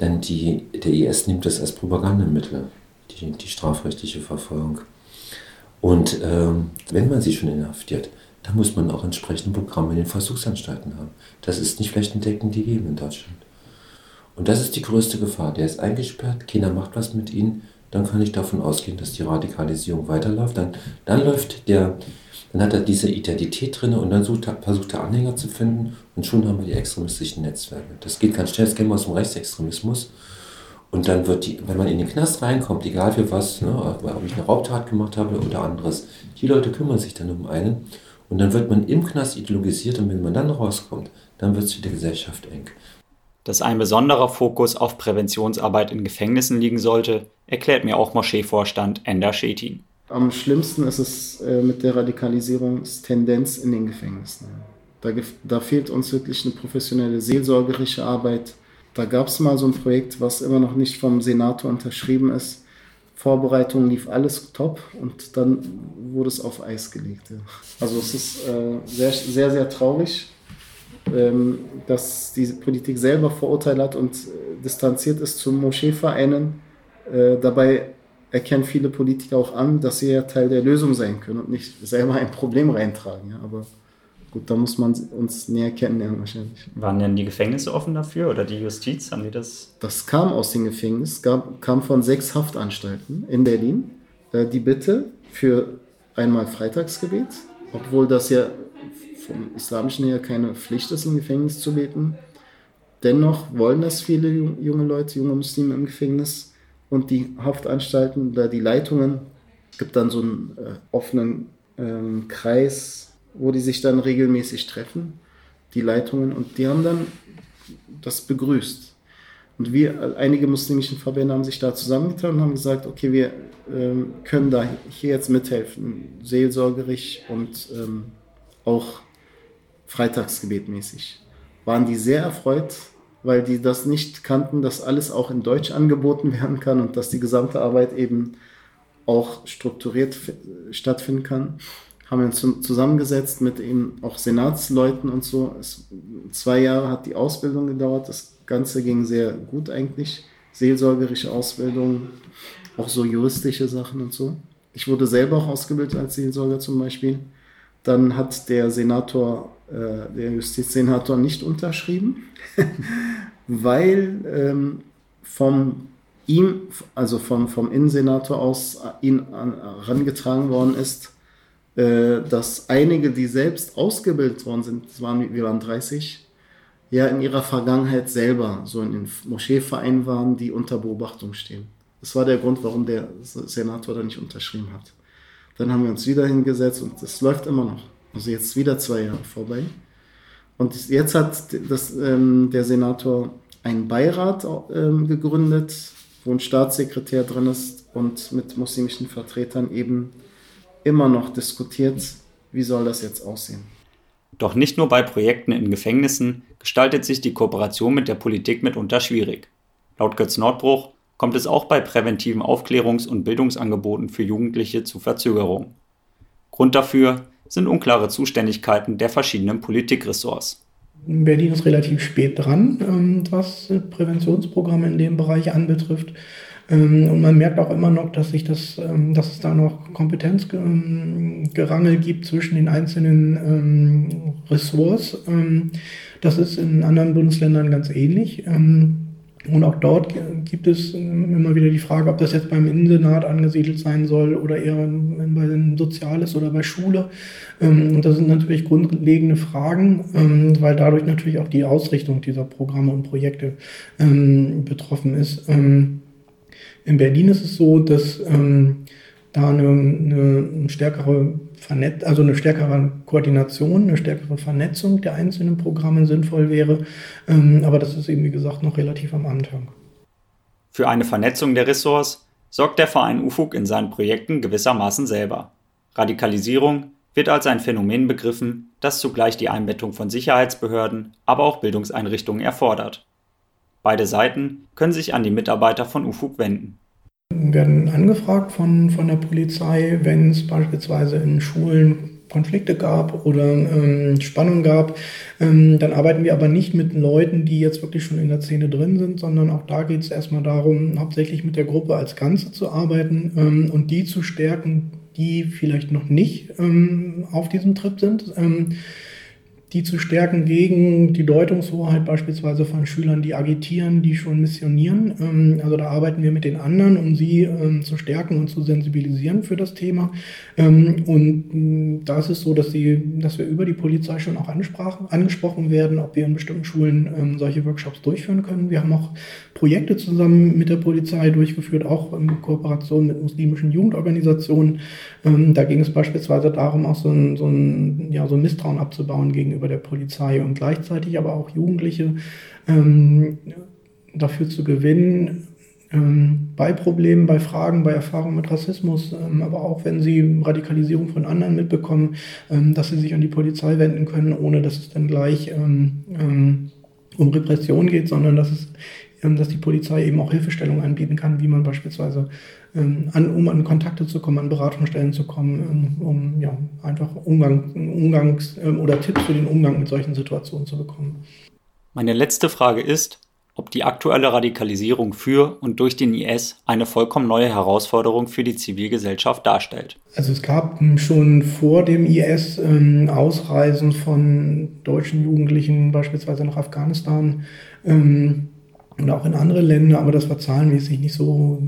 Speaker 2: denn die, der IS nimmt das als Propagandamittel, die, die strafrechtliche Verfolgung. Und ähm, wenn man sie schon inhaftiert, da muss man auch entsprechende Programme in den Versuchsanstalten haben. Das ist nicht flächendeckend gegeben in Deutschland. Und das ist die größte Gefahr. Der ist eingesperrt, keiner macht was mit ihm, dann kann ich davon ausgehen, dass die Radikalisierung weiterläuft. Dann, dann läuft der, dann hat er diese Identität drin und dann sucht er, versucht er Anhänger zu finden und schon haben wir die extremistischen Netzwerke. Das geht ganz schnell, das kennen wir aus dem Rechtsextremismus. Und dann wird die, wenn man in den Knast reinkommt, egal für was, ne, ob ich eine Raubtat gemacht habe oder anderes, die Leute kümmern sich dann um einen und dann wird man im Knast ideologisiert und wenn man dann rauskommt, dann wird es für die Gesellschaft eng.
Speaker 3: Dass ein besonderer Fokus auf Präventionsarbeit in Gefängnissen liegen sollte, erklärt mir auch Moscheevorstand Ender Schetin.
Speaker 4: Am schlimmsten ist es äh, mit der Radikalisierungstendenz in den Gefängnissen. Da, da fehlt uns wirklich eine professionelle seelsorgerische Arbeit. Da gab es mal so ein Projekt, was immer noch nicht vom Senator unterschrieben ist Vorbereitung lief alles top und dann wurde es auf Eis gelegt. Ja. Also es ist äh, sehr, sehr, sehr traurig, ähm, dass die Politik selber Vorurteile hat und äh, distanziert ist zu Moscheevereinen. Äh, dabei erkennen viele Politiker auch an, dass sie ja Teil der Lösung sein können und nicht selber ein Problem reintragen. Ja. Aber Gut, da muss man uns näher kennenlernen wahrscheinlich.
Speaker 3: Waren denn die Gefängnisse offen dafür oder die Justiz? Haben die das?
Speaker 4: Das kam aus den Gefängnissen, gab, kam von sechs Haftanstalten in Berlin. Äh, die Bitte für einmal Freitagsgebet, obwohl das ja vom Islamischen her keine Pflicht ist, im Gefängnis zu beten. Dennoch wollen das viele junge Leute, junge Muslime im Gefängnis und die Haftanstalten oder die Leitungen gibt dann so einen äh, offenen ähm, Kreis, wo die sich dann regelmäßig treffen, die Leitungen, und die haben dann das begrüßt. Und wir, einige muslimischen Verbände haben sich da zusammengetan und haben gesagt, okay, wir ähm, können da hier jetzt mithelfen, seelsorgerisch und ähm, auch Freitagsgebetmäßig. Waren die sehr erfreut, weil die das nicht kannten, dass alles auch in Deutsch angeboten werden kann und dass die gesamte Arbeit eben auch strukturiert stattfinden kann. Haben wir uns zusammengesetzt mit eben auch Senatsleuten und so. Es, zwei Jahre hat die Ausbildung gedauert. Das Ganze ging sehr gut eigentlich. Seelsorgerische Ausbildung, auch so juristische Sachen und so. Ich wurde selber auch ausgebildet als Seelsorger zum Beispiel. Dann hat der Senator, der Justizsenator nicht unterschrieben, weil ähm, vom ihm, also vom, vom Innensenator aus, ihn an, herangetragen worden ist, äh, dass einige, die selbst ausgebildet worden sind, das waren, wir waren 30, ja in ihrer Vergangenheit selber so in den Moscheevereinen waren, die unter Beobachtung stehen. Das war der Grund, warum der Senator da nicht unterschrieben hat. Dann haben wir uns wieder hingesetzt und es läuft immer noch. Also jetzt wieder zwei Jahre vorbei. Und jetzt hat das, ähm, der Senator einen Beirat ähm, gegründet, wo ein Staatssekretär drin ist und mit muslimischen Vertretern eben immer noch diskutiert, wie soll das jetzt aussehen.
Speaker 3: Doch nicht nur bei Projekten in Gefängnissen gestaltet sich die Kooperation mit der Politik mitunter schwierig. Laut Götz Nordbruch kommt es auch bei präventiven Aufklärungs- und Bildungsangeboten für Jugendliche zu Verzögerungen. Grund dafür sind unklare Zuständigkeiten der verschiedenen Politikressorts.
Speaker 5: Berlin ist relativ spät dran, ähm, was Präventionsprogramme in dem Bereich anbetrifft. Ähm, und man merkt auch immer noch, dass sich das, ähm, dass es da noch Kompetenzgerangel gibt zwischen den einzelnen Ressorts. Das ist in anderen Bundesländern ganz ähnlich. Und auch dort gibt es immer wieder die Frage, ob das jetzt beim Innensenat angesiedelt sein soll oder eher bei Soziales oder bei Schule. Ähm, und das sind natürlich grundlegende Fragen, ähm, weil dadurch natürlich auch die Ausrichtung dieser Programme und Projekte ähm, betroffen ist. In Berlin ist es so, dass da eine, eine stärkere Vernetz also eine stärkere Koordination, eine stärkere Vernetzung der einzelnen Programme sinnvoll wäre. aber das ist eben, wie gesagt, noch relativ am Anfang.
Speaker 3: Für eine Vernetzung der Ressorts sorgt der Verein UFUG in seinen Projekten gewissermaßen selber. Radikalisierung, wird als ein Phänomen begriffen, das zugleich die Einbettung von Sicherheitsbehörden, aber auch Bildungseinrichtungen erfordert. Beide Seiten können sich an die Mitarbeiter von UFUG wenden.
Speaker 5: Werden angefragt von, von der Polizei, wenn es beispielsweise in Schulen Konflikte gab oder ähm, Spannung gab. Ähm, dann arbeiten wir aber nicht mit Leuten, die jetzt wirklich schon in der Szene drin sind, sondern auch da geht es erstmal darum, hauptsächlich mit der Gruppe als Ganze zu arbeiten ähm, und die zu stärken, die vielleicht noch nicht ähm, auf diesem Trip sind. Die zu stärken gegen die Deutungshoheit beispielsweise von Schülern, die agitieren, die schon missionieren. Ähm, also da arbeiten wir mit den anderen, um sie ähm, zu stärken und zu sensibilisieren für das Thema. Ähm, und da ist es so, dass, sie, dass wir über die Polizei schon auch angesprochen werden, ob wir in bestimmten Schulen solche Workshops durchführen können. Wir haben auch Projekte zusammen mit der Polizei durchgeführt, auch in Kooperation mit muslimischen Jugendorganisationen. Da ging es beispielsweise darum, auch so ein, so ein, ja, so ein Misstrauen abzubauen gegenüber der Polizei und gleichzeitig aber auch Jugendliche ähm, dafür zu gewinnen, ähm, bei Problemen, bei Fragen, bei Erfahrungen mit Rassismus, ähm, aber auch wenn sie Radikalisierung von anderen mitbekommen, ähm, dass sie sich an die Polizei wenden können, ohne dass es dann gleich ähm, ähm, um Repression geht, sondern dass es dass die Polizei eben auch Hilfestellung anbieten kann, wie man beispielsweise ähm, an, um an Kontakte zu kommen, an Beratungsstellen zu kommen, ähm, um ja, einfach Umgang, Umgangs- ähm, oder Tipps für den Umgang mit solchen Situationen zu bekommen.
Speaker 3: Meine letzte Frage ist, ob die aktuelle Radikalisierung für und durch den IS eine vollkommen neue Herausforderung für die Zivilgesellschaft darstellt.
Speaker 5: Also es gab schon vor dem IS ähm, Ausreisen von deutschen Jugendlichen beispielsweise nach Afghanistan. Ähm, und auch in andere Länder, aber das war zahlenmäßig nicht so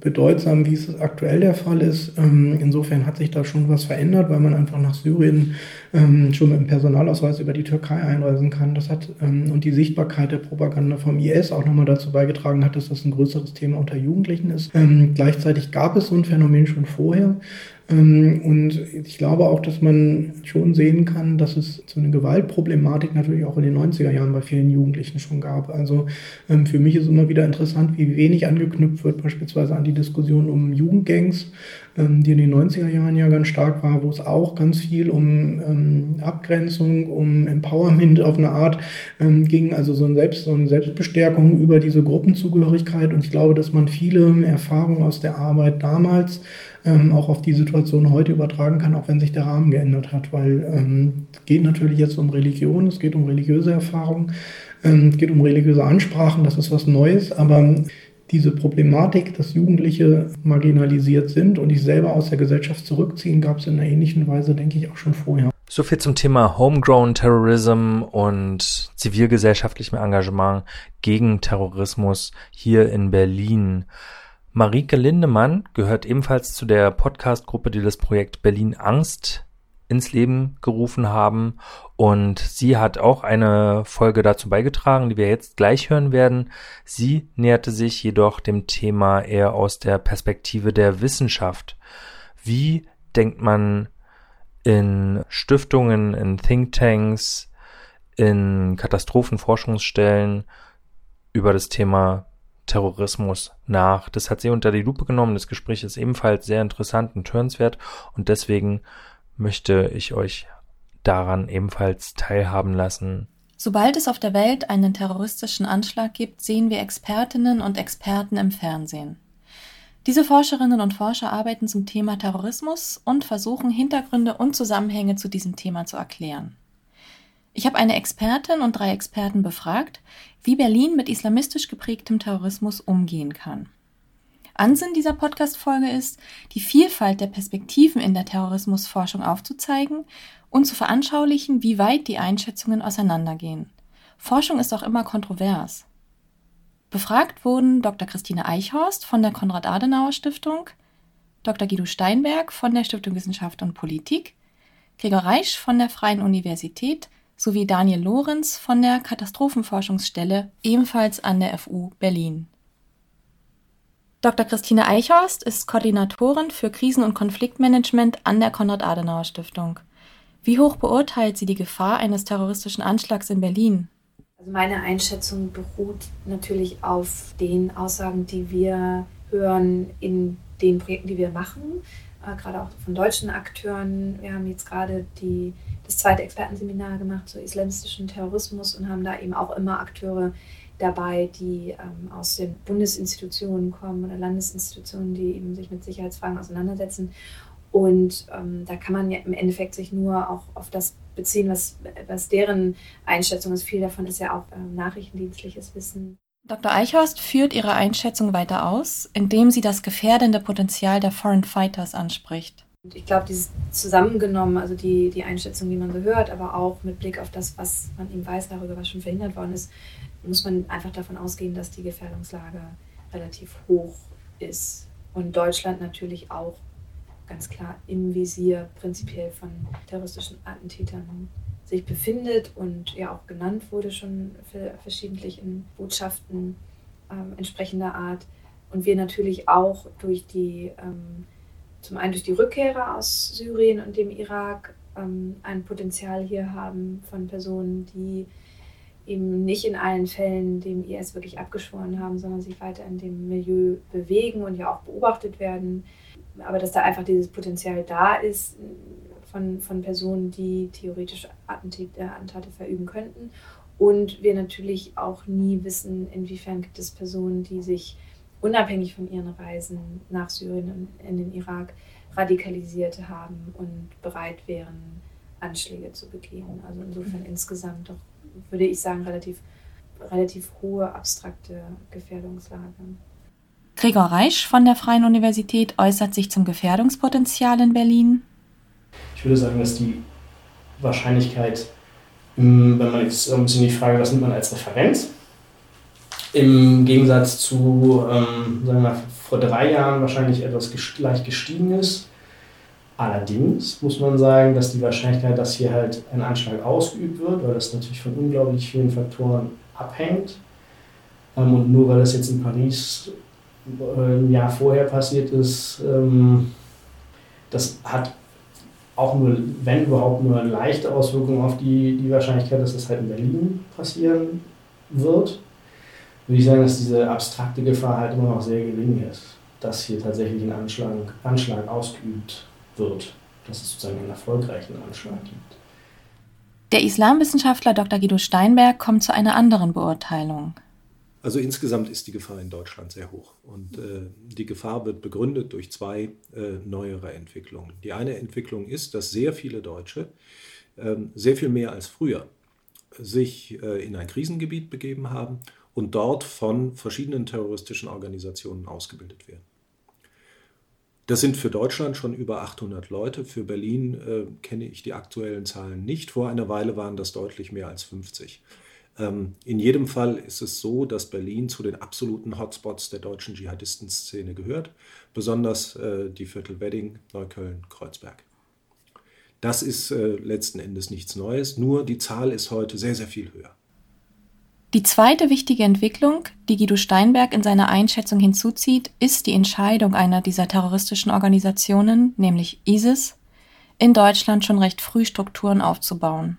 Speaker 5: bedeutsam, wie es aktuell der Fall ist. Ähm, insofern hat sich da schon was verändert, weil man einfach nach Syrien ähm, schon mit dem Personalausweis über die Türkei einreisen kann. Das hat ähm, und die Sichtbarkeit der Propaganda vom IS auch nochmal dazu beigetragen hat, dass das ein größeres Thema unter Jugendlichen ist. Gleichzeitig gab es so ein Phänomen schon vorher. Ähm, und ich glaube auch, dass man schon sehen kann, dass es so eine Gewaltproblematik natürlich auch in den 90er Jahren bei vielen Jugendlichen schon gab. Also ähm, für mich ist immer wieder interessant, wie wenig angeknüpft wird, beispielsweise an die Diskussion um Jugendgangs, die in den 90er Jahren ja ganz stark war, wo es auch ganz viel um Abgrenzung, um Empowerment auf eine Art ging, also so, ein Selbst, so eine Selbstbestärkung über diese Gruppenzugehörigkeit. Und ich glaube, dass man viele Erfahrungen aus der Arbeit damals ähm, auch auf die Situation heute übertragen kann, auch wenn sich der Rahmen geändert hat, weil ähm, es geht natürlich jetzt um Religion, es geht um religiöse Erfahrungen, ähm, es geht um religiöse Ansprachen, das ist was Neues, aber diese Problematik, dass Jugendliche marginalisiert sind und sich selber aus der Gesellschaft zurückziehen, gab es in einer ähnlichen Weise, denke ich, auch schon vorher.
Speaker 1: So viel zum Thema Homegrown Terrorism und zivilgesellschaftlichem Engagement gegen Terrorismus hier in Berlin. Marike Lindemann gehört ebenfalls zu der Podcast-Gruppe, die das Projekt Berlin Angst ins Leben gerufen haben. Und sie hat auch eine Folge dazu beigetragen, die wir jetzt gleich hören werden. Sie näherte sich jedoch dem Thema eher aus der Perspektive der Wissenschaft. Wie denkt man in Stiftungen, in Thinktanks, in Katastrophenforschungsstellen über das Thema Terrorismus nach. Das hat sie unter die Lupe genommen. Das Gespräch ist ebenfalls sehr interessant und hörenswert und deswegen möchte ich euch daran ebenfalls teilhaben lassen.
Speaker 6: Sobald es auf der Welt einen terroristischen Anschlag gibt, sehen wir Expertinnen und Experten im Fernsehen. Diese Forscherinnen und Forscher arbeiten zum Thema Terrorismus und versuchen Hintergründe und Zusammenhänge zu diesem Thema zu erklären. Ich habe eine Expertin und drei Experten befragt, wie Berlin mit islamistisch geprägtem Terrorismus umgehen kann. Ansinn dieser Podcast-Folge ist, die Vielfalt der Perspektiven in der Terrorismusforschung aufzuzeigen und zu veranschaulichen, wie weit die Einschätzungen auseinandergehen. Forschung ist auch immer kontrovers. Befragt wurden Dr. Christine Eichhorst von der Konrad-Adenauer-Stiftung, Dr. Guido Steinberg von der Stiftung Wissenschaft und Politik, Gregor Reisch von der Freien Universität sowie Daniel Lorenz von der Katastrophenforschungsstelle, ebenfalls an der FU Berlin. Dr. Christine Eichhorst ist Koordinatorin für Krisen- und Konfliktmanagement an der Konrad-Adenauer-Stiftung. Wie hoch beurteilt sie die Gefahr eines terroristischen Anschlags in Berlin?
Speaker 7: Also meine Einschätzung beruht natürlich auf den Aussagen, die wir hören in den Projekten, die wir machen, äh, gerade auch von deutschen Akteuren. Wir haben jetzt gerade die das zweite Expertenseminar gemacht zu islamistischen Terrorismus und haben da eben auch immer Akteure dabei, die ähm, aus den Bundesinstitutionen kommen oder Landesinstitutionen, die eben sich mit Sicherheitsfragen auseinandersetzen. Und ähm, da kann man ja im Endeffekt sich nur auch auf das beziehen, was, was deren Einschätzung ist. Viel davon ist ja auch ähm, nachrichtendienstliches Wissen.
Speaker 6: Dr. Eichhorst führt ihre Einschätzung weiter aus, indem sie das gefährdende Potenzial der Foreign Fighters anspricht.
Speaker 7: Ich glaube, dieses zusammengenommen, also die, die Einschätzung, die man so hört, aber auch mit Blick auf das, was man eben weiß darüber, was schon verhindert worden ist, muss man einfach davon ausgehen, dass die Gefährdungslage relativ hoch ist. Und Deutschland natürlich auch ganz klar im Visier prinzipiell von terroristischen Attentätern sich befindet und ja auch genannt wurde schon verschiedentlich in Botschaften ähm, entsprechender Art. Und wir natürlich auch durch die ähm, zum einen durch die Rückkehrer aus Syrien und dem Irak ähm, ein Potenzial hier haben von Personen, die eben nicht in allen Fällen dem IS wirklich abgeschworen haben, sondern sich weiter in dem Milieu bewegen und ja auch beobachtet werden. Aber dass da einfach dieses Potenzial da ist von, von Personen, die theoretisch Attentate, äh, Attentate verüben könnten. Und wir natürlich auch nie wissen, inwiefern gibt es Personen, die sich unabhängig von ihren Reisen nach Syrien und in den Irak radikalisiert haben und bereit wären, Anschläge zu begehen. Also insofern insgesamt doch, würde ich sagen, relativ relativ hohe abstrakte Gefährdungslage.
Speaker 6: Gregor Reisch von der Freien Universität äußert sich zum Gefährdungspotenzial in Berlin.
Speaker 8: Ich würde sagen, dass die Wahrscheinlichkeit, wenn man jetzt ein bisschen die Frage, was nimmt man als Referenz, im Gegensatz zu, ähm, sagen wir mal, vor drei Jahren wahrscheinlich etwas leicht gestiegen ist. Allerdings muss man sagen, dass die Wahrscheinlichkeit, dass hier halt ein Anschlag ausgeübt wird, weil das natürlich von unglaublich vielen Faktoren abhängt. Ähm, und nur weil das jetzt in Paris äh, ein Jahr vorher passiert ist, ähm, das hat auch nur, wenn überhaupt, nur eine leichte Auswirkung auf die, die Wahrscheinlichkeit, dass das halt in Berlin passieren wird würde ich sagen, dass diese abstrakte Gefahr halt immer noch sehr gering ist, dass hier tatsächlich ein Anschlag, Anschlag ausgeübt wird, dass es sozusagen einen erfolgreichen Anschlag gibt.
Speaker 6: Der Islamwissenschaftler Dr. Guido Steinberg kommt zu einer anderen Beurteilung.
Speaker 9: Also insgesamt ist die Gefahr in Deutschland sehr hoch. Und äh, die Gefahr wird begründet durch zwei äh, neuere Entwicklungen. Die eine Entwicklung ist, dass sehr viele Deutsche, äh, sehr viel mehr als früher, sich äh, in ein Krisengebiet begeben haben und dort von verschiedenen terroristischen Organisationen ausgebildet werden. Das sind für Deutschland schon über 800 Leute. Für Berlin äh, kenne ich die aktuellen Zahlen nicht. Vor einer Weile waren das deutlich mehr als 50. Ähm, in jedem Fall ist es so, dass Berlin zu den absoluten Hotspots der deutschen Dschihadistenszene gehört, besonders äh, die Viertel Wedding, Neukölln, Kreuzberg. Das ist äh, letzten Endes nichts Neues, nur die Zahl ist heute sehr, sehr viel höher.
Speaker 6: Die zweite wichtige Entwicklung, die Guido Steinberg in seiner Einschätzung hinzuzieht, ist die Entscheidung einer dieser terroristischen Organisationen, nämlich ISIS, in Deutschland schon recht früh Strukturen aufzubauen.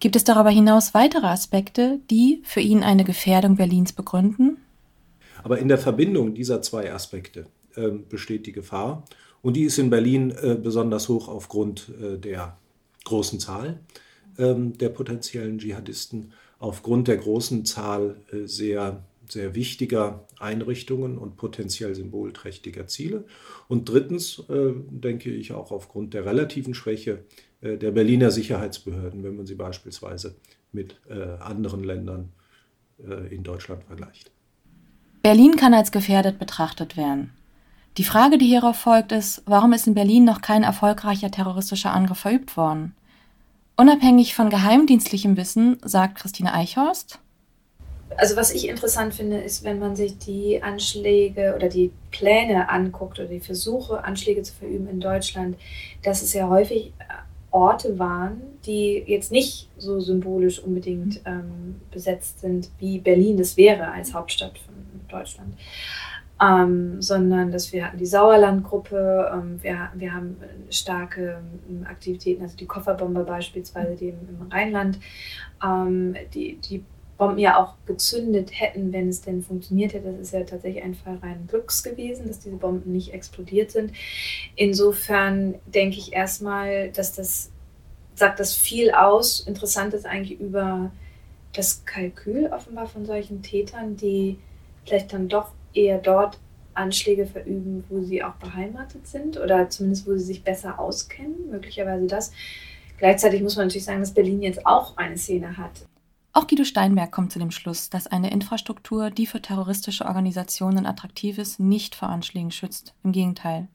Speaker 6: Gibt es darüber hinaus weitere Aspekte, die für ihn eine Gefährdung Berlins begründen?
Speaker 9: Aber in der Verbindung dieser zwei Aspekte äh, besteht die Gefahr und die ist in Berlin äh, besonders hoch aufgrund äh, der großen Zahl ähm, der potenziellen Dschihadisten aufgrund der großen Zahl äh, sehr, sehr wichtiger Einrichtungen und potenziell symbolträchtiger Ziele. Und drittens äh, denke ich auch aufgrund der relativen Schwäche äh, der Berliner Sicherheitsbehörden, wenn man sie beispielsweise mit anderen Ländern in Deutschland vergleicht.
Speaker 6: Berlin kann als gefährdet betrachtet werden. Die Frage, die hierauf folgt, ist, warum ist in Berlin noch kein erfolgreicher terroristischer Angriff verübt worden? Unabhängig von geheimdienstlichem Wissen, sagt Christine Eichhorst.
Speaker 7: Also was ich interessant finde, ist, wenn man sich die Anschläge oder die Pläne anguckt oder die Versuche, Anschläge zu verüben in Deutschland, dass es ja häufig Orte waren, die jetzt nicht so symbolisch unbedingt ähm, besetzt sind, wie Berlin das wäre als Hauptstadt von Deutschland ähm, sondern dass wir hatten die Sauerlandgruppe, ähm, wir, wir haben starke ähm, Aktivitäten, also die Kofferbomber beispielsweise, die im, im Rheinland, ähm, die, die Bomben ja auch gezündet hätten, wenn es denn funktioniert hätte. Das ist ja tatsächlich ein Fall rein Glücks gewesen, dass diese Bomben nicht explodiert sind. Insofern denke ich erstmal, dass das sagt das viel aus. Interessant ist eigentlich über das Kalkül offenbar von solchen Tätern, die vielleicht dann doch eher dort Anschläge verüben, wo sie auch beheimatet sind oder zumindest wo sie sich besser auskennen, möglicherweise das. Gleichzeitig muss man natürlich sagen, dass Berlin jetzt auch eine Szene hat.
Speaker 6: Auch Guido Steinberg kommt zu dem Schluss, dass eine Infrastruktur, die für terroristische Organisationen attraktiv ist, nicht vor Anschlägen schützt. Im Gegenteil.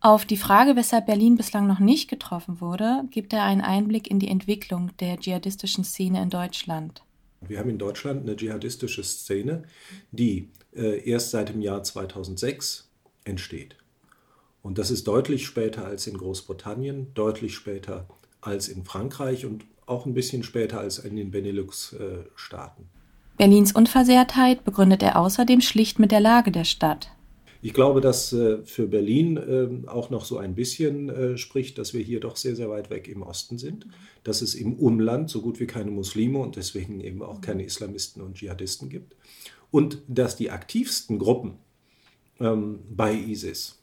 Speaker 6: Auf die Frage, weshalb Berlin bislang noch nicht getroffen wurde, gibt er einen Einblick in die Entwicklung der dschihadistischen Szene in Deutschland.
Speaker 9: Wir haben in Deutschland eine dschihadistische Szene, die erst seit dem Jahr 2006 entsteht. Und das ist deutlich später als in Großbritannien, deutlich später als in Frankreich und auch ein bisschen später als in den Benelux-Staaten.
Speaker 6: Berlins Unversehrtheit begründet er außerdem schlicht mit der Lage der Stadt.
Speaker 9: Ich glaube, dass äh, für Berlin äh, auch noch so ein bisschen äh, spricht, dass wir hier doch sehr, sehr weit weg im Osten sind, dass es im Umland so gut wie keine Muslime und deswegen eben auch keine Islamisten und Dschihadisten gibt und dass die aktivsten Gruppen ähm, bei ISIS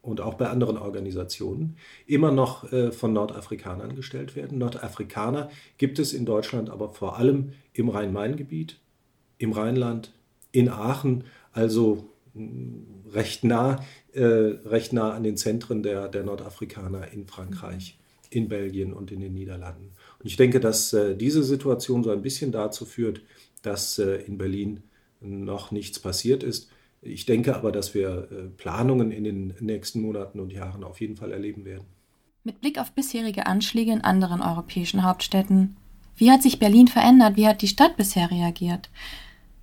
Speaker 9: und auch bei anderen Organisationen immer noch äh, von Nordafrikanern gestellt werden. Nordafrikaner gibt es in Deutschland aber vor allem im Rhein-Main-Gebiet, im Rheinland, in Aachen, also mh, recht nah, äh, recht nah an den Zentren der, der Nordafrikaner in Frankreich in Belgien und in den Niederlanden. Und ich denke, dass äh, diese Situation so ein bisschen dazu führt, dass äh, in Berlin noch nichts passiert ist. Ich denke aber, dass wir äh, Planungen in den nächsten Monaten und Jahren auf jeden Fall erleben werden.
Speaker 6: Mit Blick auf bisherige Anschläge in anderen europäischen Hauptstädten, wie hat sich Berlin verändert? Wie hat die Stadt bisher reagiert?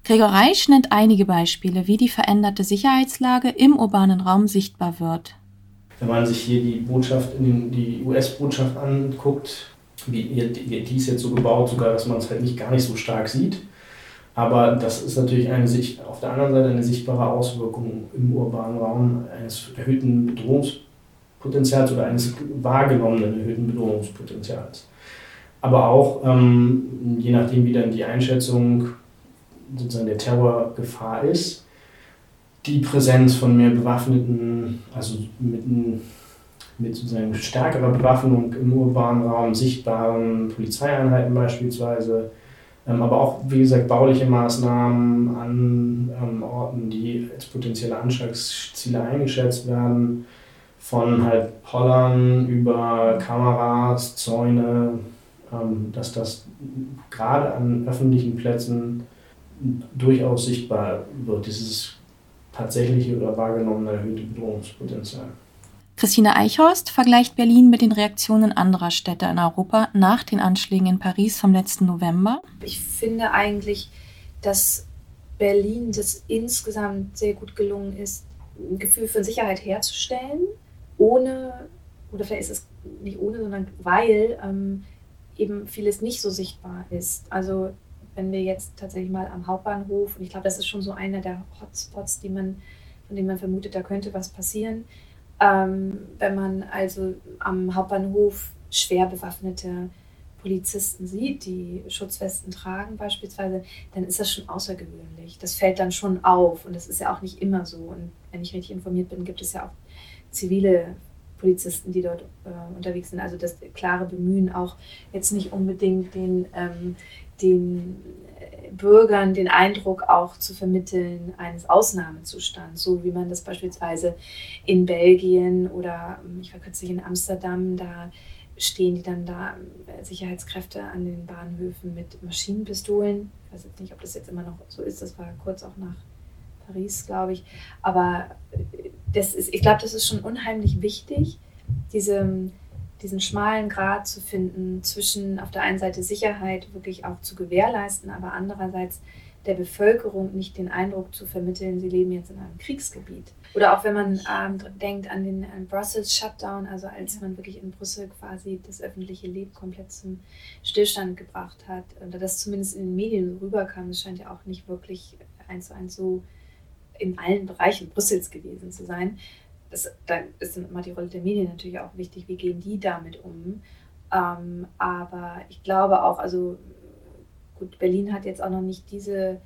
Speaker 6: Gregor Reich nennt einige Beispiele, wie die veränderte Sicherheitslage im urbanen Raum sichtbar wird.
Speaker 8: Wenn man sich hier die Botschaft, die US-Botschaft anguckt, wie, die ist jetzt so gebaut, sogar, dass man es halt nicht gar nicht so stark sieht. Aber das ist natürlich eine Sicht, auf der anderen Seite eine sichtbare Auswirkung im urbanen Raum eines erhöhten Bedrohungspotenzials oder eines wahrgenommenen erhöhten Bedrohungspotenzials. Aber auch, ähm, je nachdem, wie dann die Einschätzung sozusagen der Terrorgefahr ist, die Präsenz von mehr bewaffneten, also mit, mit sozusagen stärkerer Bewaffnung im urbanen Raum, sichtbaren Polizeieinheiten beispielsweise, aber auch, wie gesagt, bauliche Maßnahmen an ähm, Orten, die als potenzielle Anschlagsziele eingeschätzt werden, von halt Pollern über Kameras, Zäune, ähm, dass das gerade an öffentlichen Plätzen durchaus sichtbar wird, dieses tatsächliche oder wahrgenommene erhöhte Bedrohungspotenzial.
Speaker 6: Christine Eichhorst vergleicht Berlin mit den Reaktionen anderer Städte in Europa nach den Anschlägen in Paris vom letzten November.
Speaker 7: Ich finde eigentlich, dass Berlin das insgesamt sehr gut gelungen ist, ein Gefühl von Sicherheit herzustellen, ohne, oder vielleicht ist es nicht ohne, sondern weil ähm, eben vieles nicht so sichtbar ist. Also wenn wir jetzt tatsächlich mal am Hauptbahnhof, und ich glaube, das ist schon so einer der Hotspots, die man, von denen man vermutet, da könnte was passieren, ähm, wenn man also am Hauptbahnhof schwer bewaffnete Polizisten sieht, die Schutzwesten tragen beispielsweise, dann ist das schon außergewöhnlich. Das fällt dann schon auf und das ist ja auch nicht immer so. Und wenn ich richtig informiert bin, gibt es ja auch zivile Polizisten, die dort äh, unterwegs sind. Also das klare Bemühen auch jetzt nicht unbedingt den, ähm, den Bürgern den Eindruck auch zu vermitteln eines Ausnahmezustands, so wie man das beispielsweise in Belgien oder ähm, ich war kürzlich in Amsterdam, da stehen die dann da äh, Sicherheitskräfte an den Bahnhöfen mit Maschinenpistolen. Ich weiß jetzt nicht, ob das jetzt immer noch so ist, das war kurz auch nach Paris, glaube ich. Aber das ist, ich glaube, das ist schon unheimlich wichtig, diese, diesen schmalen Grad zu finden zwischen auf der einen Seite Sicherheit wirklich auch zu gewährleisten, aber andererseits der Bevölkerung nicht den Eindruck zu vermitteln, sie leben jetzt in einem Kriegsgebiet. Oder auch wenn man ähm, denkt an den an Brussels Shutdown, also als man wirklich in Brüssel quasi das öffentliche Leben komplett zum Stillstand gebracht hat, oder das zumindest in den Medien rüberkam, das scheint ja auch nicht wirklich eins zu eins so in allen Bereichen Brüssels gewesen zu sein. Das, da ist dann immer die Rolle der Medien natürlich auch wichtig, wie gehen die damit um. Ähm, aber ich glaube auch, also gut, Berlin hat jetzt auch noch nicht diese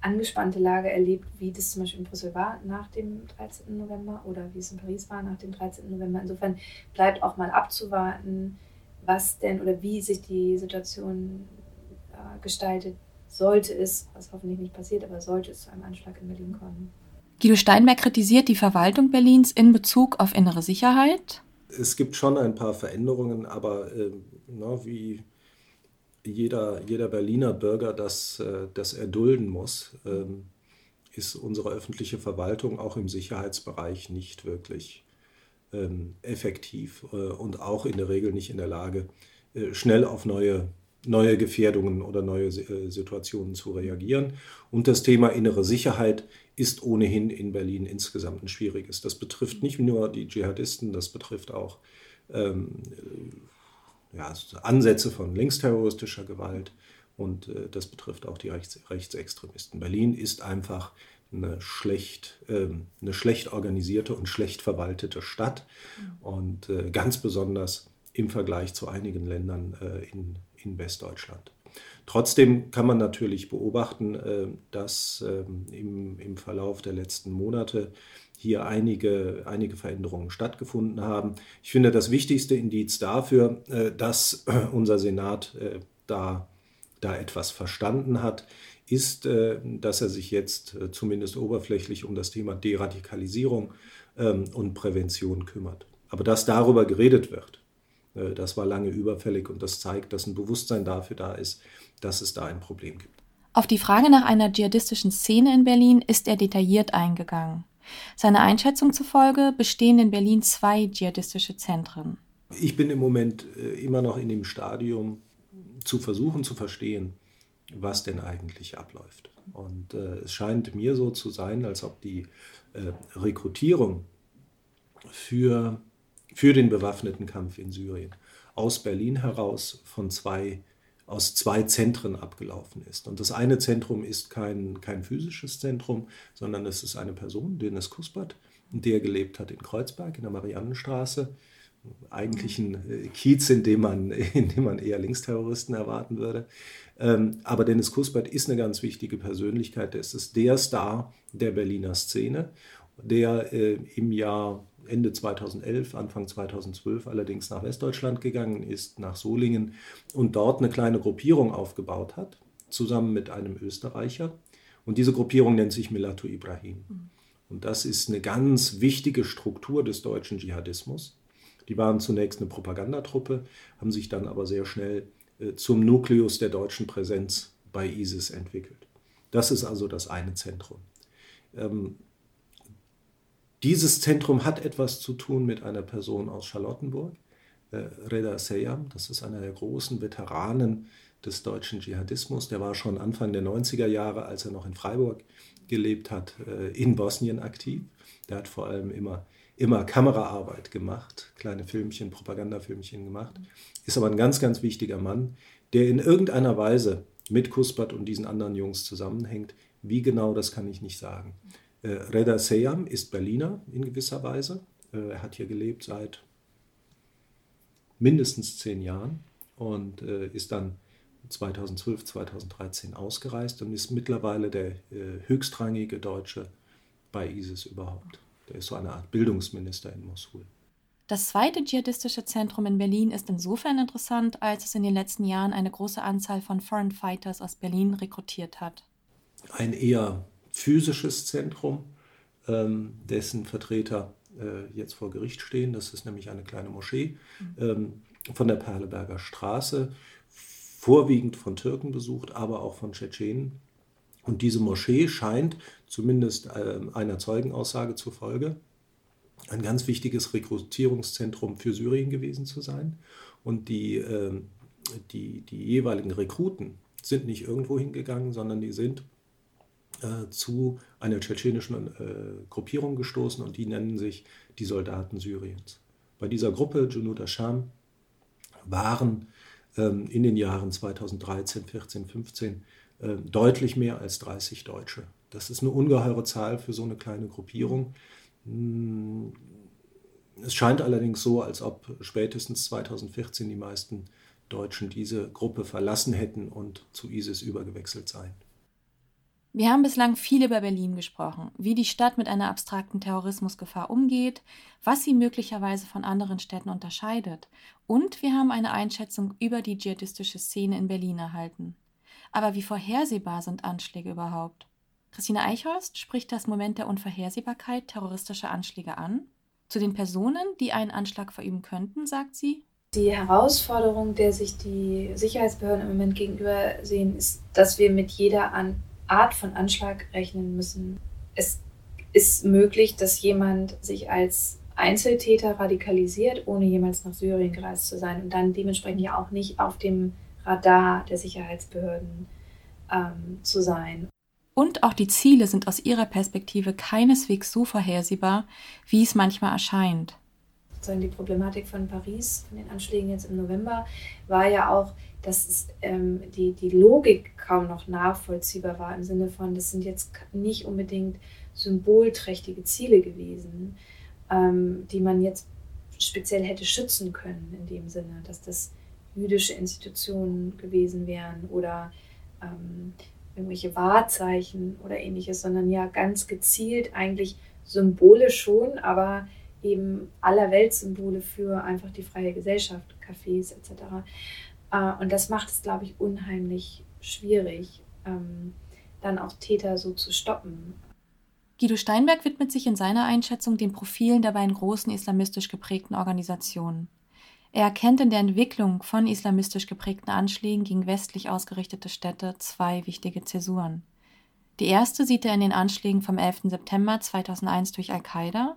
Speaker 7: angespannte Lage erlebt, wie das zum Beispiel in Brüssel war nach dem 13. November oder wie es in Paris war nach dem 13. November. Insofern bleibt auch mal abzuwarten, was denn oder wie sich die Situation äh, gestaltet, sollte es, was hoffentlich nicht passiert, aber sollte es zu einem Anschlag in Berlin kommen.
Speaker 6: Guido Steinberg kritisiert die Verwaltung Berlins in Bezug auf innere Sicherheit.
Speaker 9: Es gibt schon ein paar Veränderungen, aber äh, na, wie jeder, jeder Berliner Bürger das, äh, das erdulden muss, äh, ist unsere öffentliche Verwaltung auch im Sicherheitsbereich nicht wirklich ähm, effektiv äh, und auch in der Regel nicht in der Lage, äh, schnell auf neue neue Gefährdungen oder neue äh, Situationen zu reagieren. Und das Thema innere Sicherheit ist ohnehin in Berlin insgesamt ein schwieriges. Das betrifft nicht nur die Dschihadisten, das betrifft auch ähm, ja, Ansätze von linksterroristischer Gewalt und äh, das betrifft auch die Rechts Rechtsextremisten. Berlin ist einfach eine schlecht, äh, eine schlecht organisierte und schlecht verwaltete Stadt und äh, ganz besonders im Vergleich zu einigen Ländern äh, in, in Westdeutschland. Trotzdem kann man natürlich beobachten, äh, dass ähm, im, Verlauf der letzten Monate hier einige, einige Veränderungen stattgefunden haben. Ich finde, das wichtigste Indiz dafür, äh, dass unser Senat äh, da, da etwas verstanden hat, ist, dass er sich jetzt zumindest oberflächlich um das Thema Deradikalisierung ähm, und Prävention kümmert. Aber dass darüber geredet wird, Äh, das war lange überfällig und das zeigt, dass ein Bewusstsein dafür da ist, dass es da ein Problem gibt.
Speaker 6: Auf die Frage nach einer dschihadistischen Szene in Berlin ist er detailliert eingegangen. Seiner Einschätzung zufolge bestehen in Berlin zwei dschihadistische Zentren.
Speaker 9: Ich bin im Moment äh, immer noch in dem Stadium zu versuchen zu verstehen, was denn eigentlich abläuft. Und äh, es scheint mir so zu sein, als ob die äh, Rekrutierung für, für den bewaffneten Kampf in Syrien aus Berlin heraus von zwei, aus zwei Zentren abgelaufen ist. Und das eine Zentrum ist kein, kein physisches Zentrum, sondern es ist eine Person, Dennis Kuspert, der gelebt hat in Kreuzberg in der Mariannenstraße eigentlich ein äh, Kiez, in dem man, in dem man eher Linksterroristen erwarten würde. Ähm, aber Dennis Kuspert ist eine ganz wichtige Persönlichkeit. Es ist der Star der Berliner Szene, der äh, im Jahr Ende 2011, Anfang 2012 allerdings nach Westdeutschland gegangen ist, nach Solingen und dort eine kleine Gruppierung aufgebaut hat, zusammen mit einem Österreicher. Und diese Gruppierung nennt sich Milatu Ibrahim. Mhm. Und das ist eine ganz wichtige Struktur des deutschen Dschihadismus. Die waren zunächst eine Propagandatruppe, haben sich dann aber sehr schnell äh, zum Nukleus der deutschen Präsenz bei ISIS entwickelt. Das ist also das eine Zentrum. Dieses Zentrum hat etwas zu tun mit einer Person aus Charlottenburg, äh, Reda Seyam. Das ist einer der großen Veteranen des deutschen Dschihadismus. Der war schon Anfang der 90er Jahre, als er noch in Freiburg gelebt hat, äh, in Bosnien aktiv. Der hat vor allem immer immer Kameraarbeit gemacht, kleine Filmchen, Propagandafilmchen gemacht, ist aber ein ganz, ganz wichtiger Mann, der in irgendeiner Weise mit Kuspert und diesen anderen Jungs zusammenhängt. Wie genau, das kann ich nicht sagen. Äh, Reda Seyam ist Berliner in gewisser Weise. Äh, er hat hier gelebt seit mindestens zehn Jahren und äh, ist dann 2012, 2013 ausgereist und ist mittlerweile der höchstrangige Deutsche bei ISIS überhaupt. Der ist so eine Art Bildungsminister in Mosul.
Speaker 6: Das zweite dschihadistische Zentrum in Berlin ist insofern interessant, als es in den letzten Jahren eine große Anzahl von Foreign Fighters aus Berlin rekrutiert hat.
Speaker 9: Ein eher physisches Zentrum, ähm, dessen Vertreter äh, jetzt vor Gericht stehen. Das ist nämlich eine kleine Moschee mhm. ähm, von der Perleberger Straße, vorwiegend von Türken besucht, aber auch von Tschetschenen. Und diese Moschee scheint, zumindest äh, einer Zeugenaussage zufolge, ein ganz wichtiges Rekrutierungszentrum für Syrien gewesen zu sein. Und die, die, die jeweiligen Rekruten sind nicht irgendwo hingegangen, sondern die sind äh, zu einer tschetschenischen äh, Gruppierung gestoßen und die nennen sich die Soldaten Syriens. Bei dieser Gruppe, Junud Asham, waren ähm, in den Jahren 2013, 14, 15 äh, deutlich mehr als 30 Deutsche. Das ist eine ungeheure Zahl für so eine kleine Gruppierung. Hm, es scheint allerdings so, als ob spätestens 2014 die meisten Deutschen diese Gruppe verlassen hätten und zu ISIS übergewechselt seien.
Speaker 6: Wir haben bislang viel über Berlin gesprochen, wie die Stadt mit einer abstrakten Terrorismusgefahr umgeht, was sie möglicherweise von anderen Städten unterscheidet und wir haben eine Einschätzung über die dschihadistische Szene in Berlin erhalten. Aber wie vorhersehbar sind Anschläge überhaupt? Christine Eichhorst spricht das Moment der Unvorhersehbarkeit terroristischer Anschläge an. Zu den Personen, die einen Anschlag verüben könnten, sagt sie.
Speaker 7: Die Herausforderung, der sich die Sicherheitsbehörden im Moment gegenüber sehen, ist, dass wir mit jeder Art von Anschlag rechnen müssen. Es ist möglich, dass jemand sich als Einzeltäter radikalisiert, ohne jemals nach Syrien gereist zu sein und dann dementsprechend ja auch nicht auf dem Radar der Sicherheitsbehörden ähm, zu sein.
Speaker 6: Und auch die Ziele sind aus ihrer Perspektive keineswegs so vorhersehbar, wie es manchmal erscheint.
Speaker 7: Die Problematik von Paris, von den Anschlägen jetzt im November, war ja auch, dass es, ähm, die, die Logik kaum noch nachvollziehbar war, im Sinne von, das sind jetzt nicht unbedingt symbolträchtige Ziele gewesen, ähm, die man jetzt speziell hätte schützen können, in dem Sinne, dass das jüdische Institutionen gewesen wären oder ähm, irgendwelche Wahrzeichen oder ähnliches, sondern ja ganz gezielt eigentlich Symbole schon, aber eben aller Weltsymbole für einfach die freie Gesellschaft, Cafés etc. Äh, und das macht es, glaube ich, unheimlich schwierig, ähm, dann auch Täter so zu stoppen.
Speaker 6: Guido Steinberg widmet sich in seiner Einschätzung den Profilen der beiden großen islamistisch geprägten Organisationen. Er erkennt in der Entwicklung von islamistisch geprägten Anschlägen gegen westlich ausgerichtete Städte zwei wichtige Zäsuren. Die erste sieht er in den Anschlägen vom 11. September 2001 durch Al-Qaida.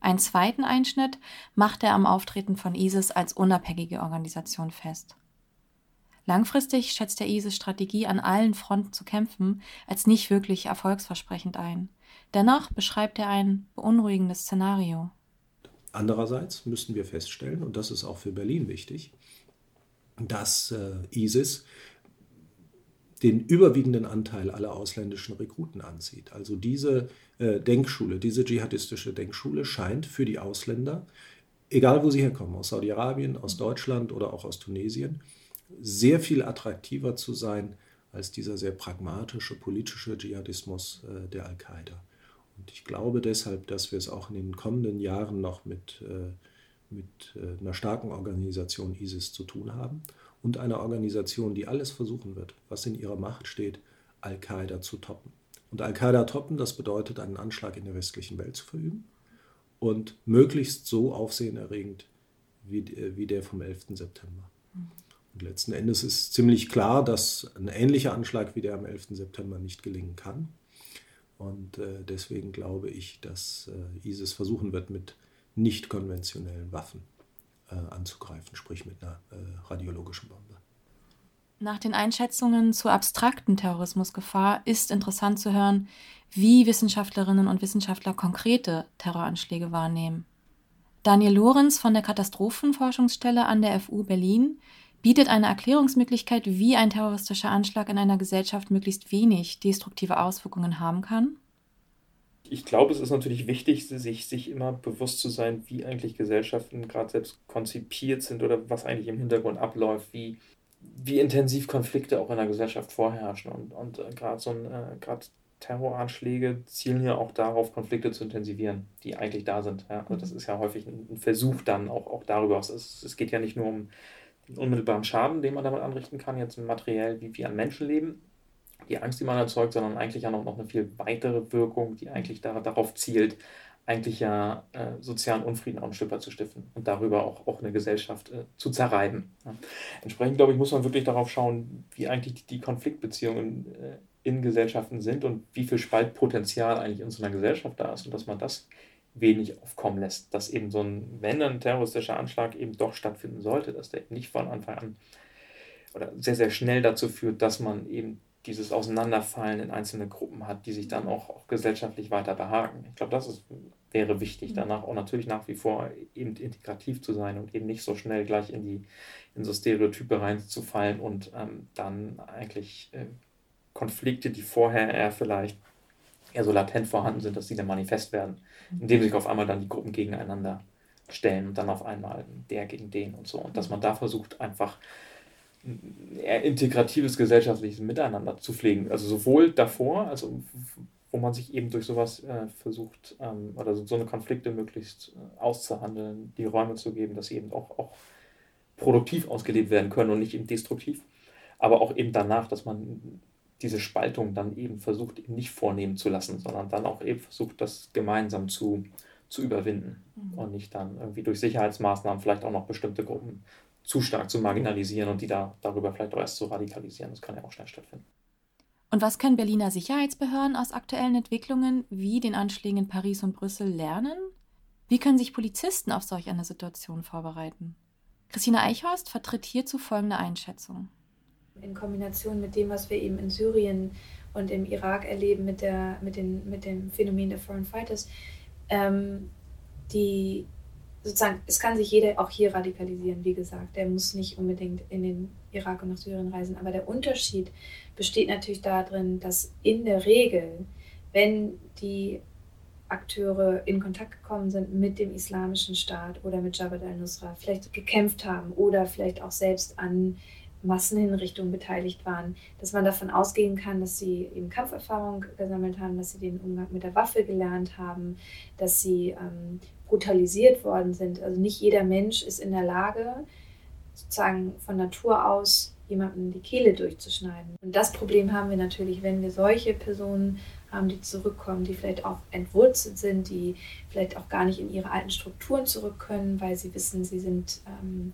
Speaker 6: Einen zweiten Einschnitt macht er am Auftreten von ISIS als unabhängige Organisation fest. Langfristig schätzt der ISIS Strategie, an allen Fronten zu kämpfen, als nicht wirklich erfolgsversprechend ein. Dennoch beschreibt er ein beunruhigendes Szenario.
Speaker 9: Andererseits müssen wir feststellen, und das ist auch für Berlin wichtig, dass äh, ISIS den überwiegenden Anteil aller ausländischen Rekruten anzieht. Also diese äh, Denkschule, diese dschihadistische Denkschule scheint für die Ausländer, egal wo sie herkommen, aus Saudi-Arabien, aus Deutschland oder auch aus Tunesien, sehr viel attraktiver zu sein als dieser sehr pragmatische politische Dschihadismus äh, der Al-Qaida. Und ich glaube deshalb, dass wir es auch in den kommenden Jahren noch mit, äh, mit äh, einer starken Organisation ISIS zu tun haben und einer Organisation, die alles versuchen wird, was in ihrer Macht steht, Al-Qaida zu toppen. Und Al-Qaida toppen, das bedeutet, einen Anschlag in der westlichen Welt zu verüben und möglichst so aufsehenerregend wie, äh, wie der vom 11. September. Und letzten Endes ist ziemlich klar, dass ein ähnlicher Anschlag wie der am 11. September nicht gelingen kann. Und äh, deswegen glaube ich, dass äh, ISIS versuchen wird, mit nicht konventionellen Waffen äh, anzugreifen, sprich mit einer äh, radiologischen Bombe.
Speaker 6: Nach den Einschätzungen zur abstrakten Terrorismusgefahr ist interessant zu hören, wie Wissenschaftlerinnen und Wissenschaftler konkrete Terroranschläge wahrnehmen. Daniel Lorenz von der Katastrophenforschungsstelle an der FU Berlin bietet eine Erklärungsmöglichkeit, wie ein terroristischer Anschlag in einer Gesellschaft möglichst wenig destruktive Auswirkungen haben kann?
Speaker 10: Ich glaube, es ist natürlich wichtig, sich, sich immer bewusst zu sein, wie eigentlich Gesellschaften gerade selbst konzipiert sind oder was eigentlich im Hintergrund abläuft, wie, wie intensiv Konflikte auch in der Gesellschaft vorherrschen. Und, und äh, gerade so ein, äh, Terroranschläge zielen ja auch darauf, Konflikte zu intensivieren, die eigentlich da sind. Ja? Also das ist ja häufig ein, Versuch dann auch, auch darüber. Es, es geht ja nicht nur um unmittelbaren Schaden, den man damit anrichten kann, jetzt materiell wie, wie an Menschenleben, die Angst, die man erzeugt, sondern eigentlich ja noch, noch eine viel weitere Wirkung, die eigentlich da, darauf zielt, eigentlich ja äh, sozialen Unfrieden auch ein Stück zu stiften und darüber auch, auch eine Gesellschaft äh, zu zerreiben. Ja. Entsprechend, glaube ich, muss man wirklich darauf schauen, wie eigentlich die, die Konfliktbeziehungen äh, in Gesellschaften sind und wie viel Spaltpotenzial eigentlich in so einer Gesellschaft da ist und dass man das wenig aufkommen lässt, dass eben so ein, wenn ein terroristischer Anschlag eben doch stattfinden sollte, dass der eben nicht von Anfang an oder sehr, sehr schnell dazu führt, dass man eben dieses Auseinanderfallen in einzelne Gruppen hat, die sich dann auch, auch gesellschaftlich weiter behaken. Ich glaube, das ist, wäre wichtig, mhm. danach auch natürlich nach wie vor eben integrativ zu sein und eben nicht so schnell gleich in die in so Stereotype reinzufallen und ähm, dann eigentlich äh, Konflikte, die vorher eher vielleicht eher so latent vorhanden sind, dass sie dann manifest werden, indem sich auf einmal dann die Gruppen gegeneinander stellen und dann auf einmal der gegen den und so. Und dass man da versucht, einfach ein integratives gesellschaftliches Miteinander zu pflegen. Also sowohl davor, also wo man sich eben durch sowas äh, versucht, ähm, oder so, so, eine Konflikte möglichst äh, auszuhandeln, die Räume zu geben, dass sie eben auch, auch produktiv ausgelebt werden können und nicht eben destruktiv. Aber auch eben danach, dass man diese Spaltung dann eben versucht, eben nicht vornehmen zu lassen, sondern dann auch eben versucht, das gemeinsam zu, zu überwinden mhm. und nicht dann irgendwie durch Sicherheitsmaßnahmen vielleicht auch noch bestimmte Gruppen zu stark zu marginalisieren und die da darüber vielleicht auch erst zu radikalisieren. Das kann ja auch schnell stattfinden.
Speaker 6: Und was können Berliner Sicherheitsbehörden aus aktuellen Entwicklungen wie den Anschlägen in Paris und Brüssel lernen? Wie können sich Polizisten auf solch eine Situation vorbereiten? Christina Eichhorst vertritt hierzu folgende Einschätzung
Speaker 7: in Kombination mit dem, was wir eben in Syrien und im Irak erleben mit, der, mit, den, mit dem Phänomen der Foreign Fighters, ähm, die sozusagen, es kann sich jeder auch hier radikalisieren, wie gesagt. Der muss nicht unbedingt in den Irak und nach Syrien reisen. Aber der Unterschied besteht natürlich darin, dass in der Regel, wenn die Akteure in Kontakt gekommen sind mit dem islamischen Staat oder mit Jabhat al-Nusra, vielleicht gekämpft haben oder vielleicht auch selbst an Massenhinrichtungen beteiligt waren, dass man davon ausgehen kann, dass sie eben Kampferfahrung gesammelt haben, dass sie den Umgang mit der Waffe gelernt haben, dass sie ähm, brutalisiert worden sind. Also nicht jeder Mensch ist in der Lage, sozusagen von Natur aus jemandem die Kehle durchzuschneiden. Und das Problem haben wir natürlich, wenn wir solche Personen ähm, die zurückkommen, die vielleicht auch entwurzelt sind, die vielleicht auch gar nicht in ihre alten Strukturen zurück können, weil sie wissen, sie sind, ähm,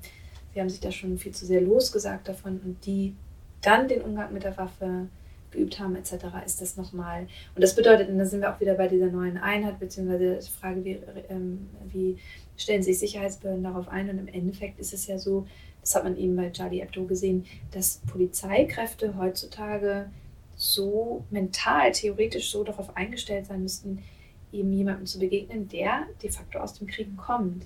Speaker 7: sie haben sich da schon viel zu sehr losgesagt davon und die dann den Umgang mit der Waffe geübt haben etc., ist das nochmal. Und das bedeutet, und da sind wir auch wieder bei dieser neuen Einheit, beziehungsweise der Frage, wie, ähm, wie stellen sich Sicherheitsbehörden darauf ein. Und im Endeffekt ist es ja so, das hat man eben bei Charlie Hebdo gesehen, dass Polizeikräfte heutzutage so mental, theoretisch so darauf eingestellt sein müssten, eben jemandem zu begegnen, der de facto aus dem Krieg kommt.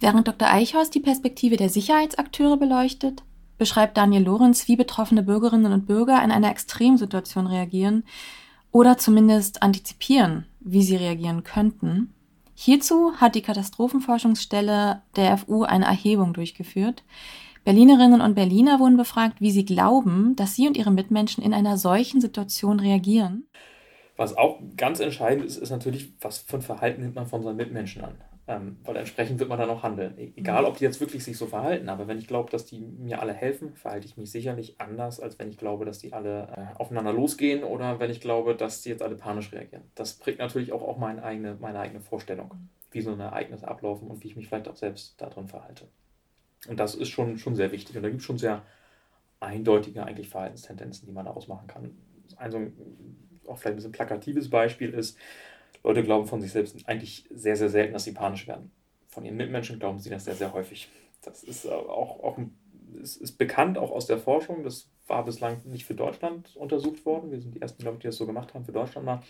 Speaker 6: Während Dr. Eichhorst die Perspektive der Sicherheitsakteure beleuchtet, beschreibt Daniel Lorenz, wie betroffene Bürgerinnen und Bürger in einer Extremsituation reagieren oder zumindest antizipieren, wie sie reagieren könnten. Hierzu hat die Katastrophenforschungsstelle der FU eine Erhebung durchgeführt. Berlinerinnen und Berliner wurden befragt, wie sie glauben, dass sie und ihre Mitmenschen in einer solchen Situation reagieren.
Speaker 10: Was auch ganz entscheidend ist, ist natürlich, was für ein Verhalten nimmt man von seinen Mitmenschen an. Ähm, weil entsprechend wird man dann auch handeln. E-, egal, ob die jetzt wirklich sich so verhalten, aber wenn ich glaube, dass die mir alle helfen, verhalte ich mich sicherlich anders, als wenn ich glaube, dass die alle äh, aufeinander losgehen oder wenn ich glaube, dass die jetzt alle panisch reagieren. Das prägt natürlich auch, auch meine, eigene, meine eigene Vorstellung, wie so ein Ereignis ablaufen und wie ich mich vielleicht auch selbst darin verhalte. Und das ist schon, schon sehr wichtig. Und da gibt es schon sehr eindeutige eigentlich Verhaltenstendenzen, die man daraus machen kann. Ein so ein, auch vielleicht ein bisschen plakatives Beispiel ist, Leute glauben von sich selbst eigentlich sehr, sehr selten, dass sie panisch werden. Von ihren Mitmenschen glauben sie das sehr, sehr häufig. Das ist auch, auch ist, ist bekannt, auch aus der Forschung. Das war bislang nicht für Deutschland untersucht worden. Wir sind die ersten, glaube ich, die das so gemacht haben, für Deutschland mal.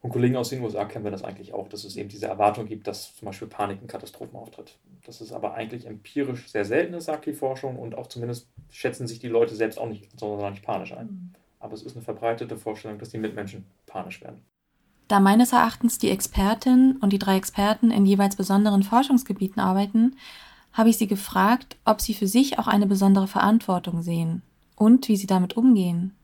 Speaker 10: Von Kollegen aus den USA kennen wir das eigentlich auch, dass es eben diese Erwartung gibt, dass zum Beispiel Panik in Katastrophen auftritt. Das ist aber eigentlich empirisch sehr selten, sagt die Forschung, und auch zumindest schätzen sich die Leute selbst auch nicht sonderlich panisch ein. Mhm. Aber es ist eine verbreitete Vorstellung, dass die Mitmenschen panisch werden.
Speaker 6: Da meines Erachtens die Expertin und die drei Experten in jeweils besonderen Forschungsgebieten arbeiten, habe ich sie gefragt, ob sie für sich auch eine besondere Verantwortung sehen und wie sie damit umgehen.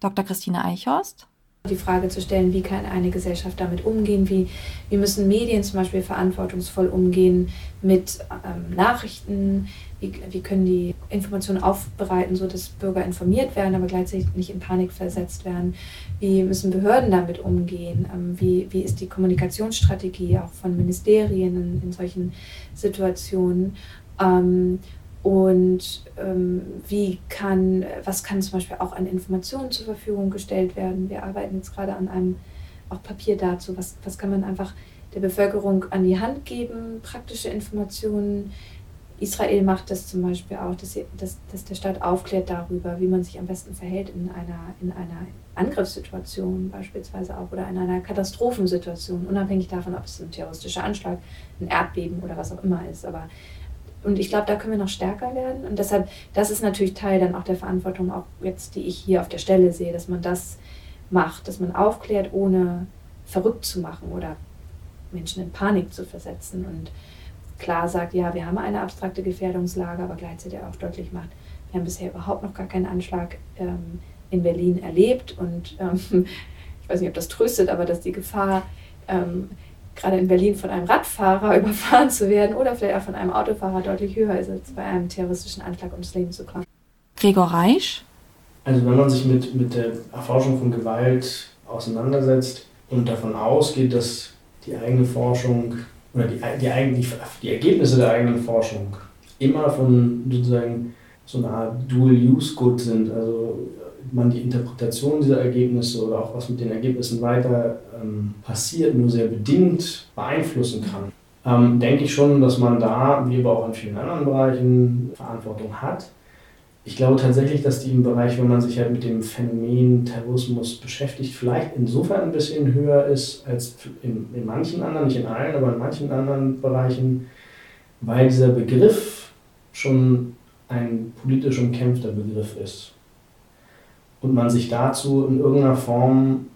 Speaker 6: Dr. Christine Eichhorst?
Speaker 7: Die Frage zu stellen, wie kann eine Gesellschaft damit umgehen, wie, wie müssen Medien zum Beispiel verantwortungsvoll umgehen mit ähm, Nachrichten, wie, wie können die Informationen aufbereiten, sodass Bürger informiert werden, aber gleichzeitig nicht in Panik versetzt werden. Wie müssen Behörden damit umgehen? Ähm, wie, wie ist die Kommunikationsstrategie auch von Ministerien in, in solchen Situationen? Ähm, und ähm, wie kann, was kann zum Beispiel auch an Informationen zur Verfügung gestellt werden? Wir arbeiten jetzt gerade an einem auch Papier dazu. Was, was kann man einfach der Bevölkerung an die Hand geben? Praktische Informationen, Israel macht das zum Beispiel auch, dass, sie, dass, dass der Staat aufklärt darüber, wie man sich am besten verhält in einer, in einer Angriffssituation beispielsweise auch oder in einer Katastrophensituation, unabhängig davon, ob es ein terroristischer Anschlag, ein Erdbeben oder was auch immer ist. Aber und ich glaube, da können wir noch stärker werden. Und deshalb, das ist natürlich Teil dann auch der Verantwortung, auch jetzt, die ich hier auf der Stelle sehe, dass man das macht, dass man aufklärt, ohne verrückt zu machen oder Menschen in Panik zu versetzen. Und klar sagt, ja, wir haben eine abstrakte Gefährdungslage, aber gleichzeitig auch deutlich macht, wir haben bisher überhaupt noch gar keinen Anschlag ähm, in Berlin erlebt. Und ähm, ich weiß nicht, ob das tröstet, aber dass die Gefahr, ähm, gerade in Berlin von einem Radfahrer überfahren zu werden oder vielleicht auch von einem Autofahrer deutlich höher ist, als bei einem terroristischen Anschlag ums Leben zu kommen.
Speaker 6: Gregor Reisch?
Speaker 8: Also wenn man sich mit, mit der Erforschung von Gewalt auseinandersetzt und davon ausgeht, dass die eigene Forschung oder die, die, eigentlich, die Ergebnisse der eigenen Forschung immer von sozusagen so einer Art Dual-Use-Good sind, also man die Interpretation dieser Ergebnisse oder auch was mit den Ergebnissen weiter ähm, passiert, nur sehr bedingt beeinflussen kann, ähm, denke ich schon, dass man da, wie aber auch in vielen anderen Bereichen, Verantwortung hat. Ich glaube tatsächlich, dass die im Bereich, wenn man sich halt mit dem Phänomen Terrorismus beschäftigt, vielleicht insofern ein bisschen höher ist als in, in manchen anderen, nicht in allen, aber in manchen anderen Bereichen, weil dieser Begriff schon ein politisch umkämpfter Begriff ist. Und man sich dazu in irgendeiner Form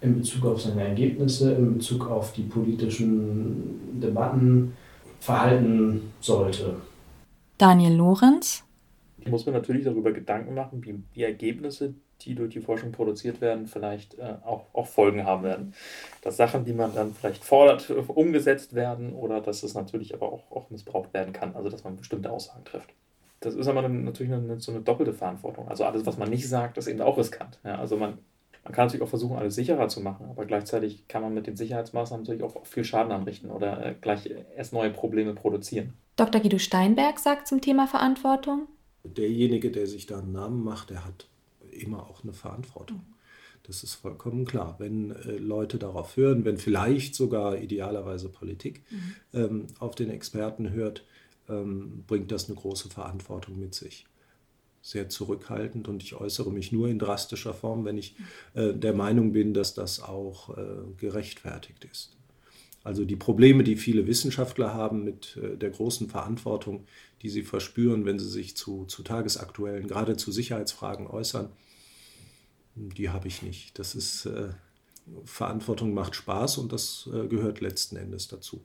Speaker 8: in Bezug auf seine Ergebnisse, in Bezug auf die politischen Debatten verhalten sollte.
Speaker 6: Daniel Lorenz
Speaker 10: muss man natürlich darüber Gedanken machen, wie die Ergebnisse, die durch die Forschung produziert werden, vielleicht äh, auch, auch Folgen haben werden. Dass Sachen, die man dann vielleicht fordert, umgesetzt werden oder dass es natürlich aber auch, auch missbraucht werden kann, also dass man bestimmte Aussagen trifft. Das ist aber natürlich eine, so eine doppelte Verantwortung. Also alles, was man nicht sagt, ist eben auch riskant. Ja, also man Man kann natürlich auch versuchen, alles sicherer zu machen, aber gleichzeitig kann man mit den Sicherheitsmaßnahmen natürlich auch viel Schaden anrichten oder äh, gleich erst neue Probleme produzieren.
Speaker 6: Dr. Guido Steinberg sagt zum Thema Verantwortung.
Speaker 9: Derjenige, der sich da einen Namen macht, der hat immer auch eine Verantwortung. Das ist vollkommen klar. Wenn äh, Leute darauf hören, wenn vielleicht sogar idealerweise Politik mhm. ähm, auf den Experten hört, ähm, bringt das eine große Verantwortung mit sich. Sehr zurückhaltend und ich äußere mich nur in drastischer Form, wenn ich äh, der Meinung bin, dass das auch äh, gerechtfertigt ist. Also die Probleme, die viele Wissenschaftler haben mit äh, der großen Verantwortung, die sie verspüren, wenn sie sich zu, zu tagesaktuellen, gerade zu Sicherheitsfragen äußern, die habe ich nicht. Das ist äh, Verantwortung macht Spaß und das äh, gehört letzten Endes dazu.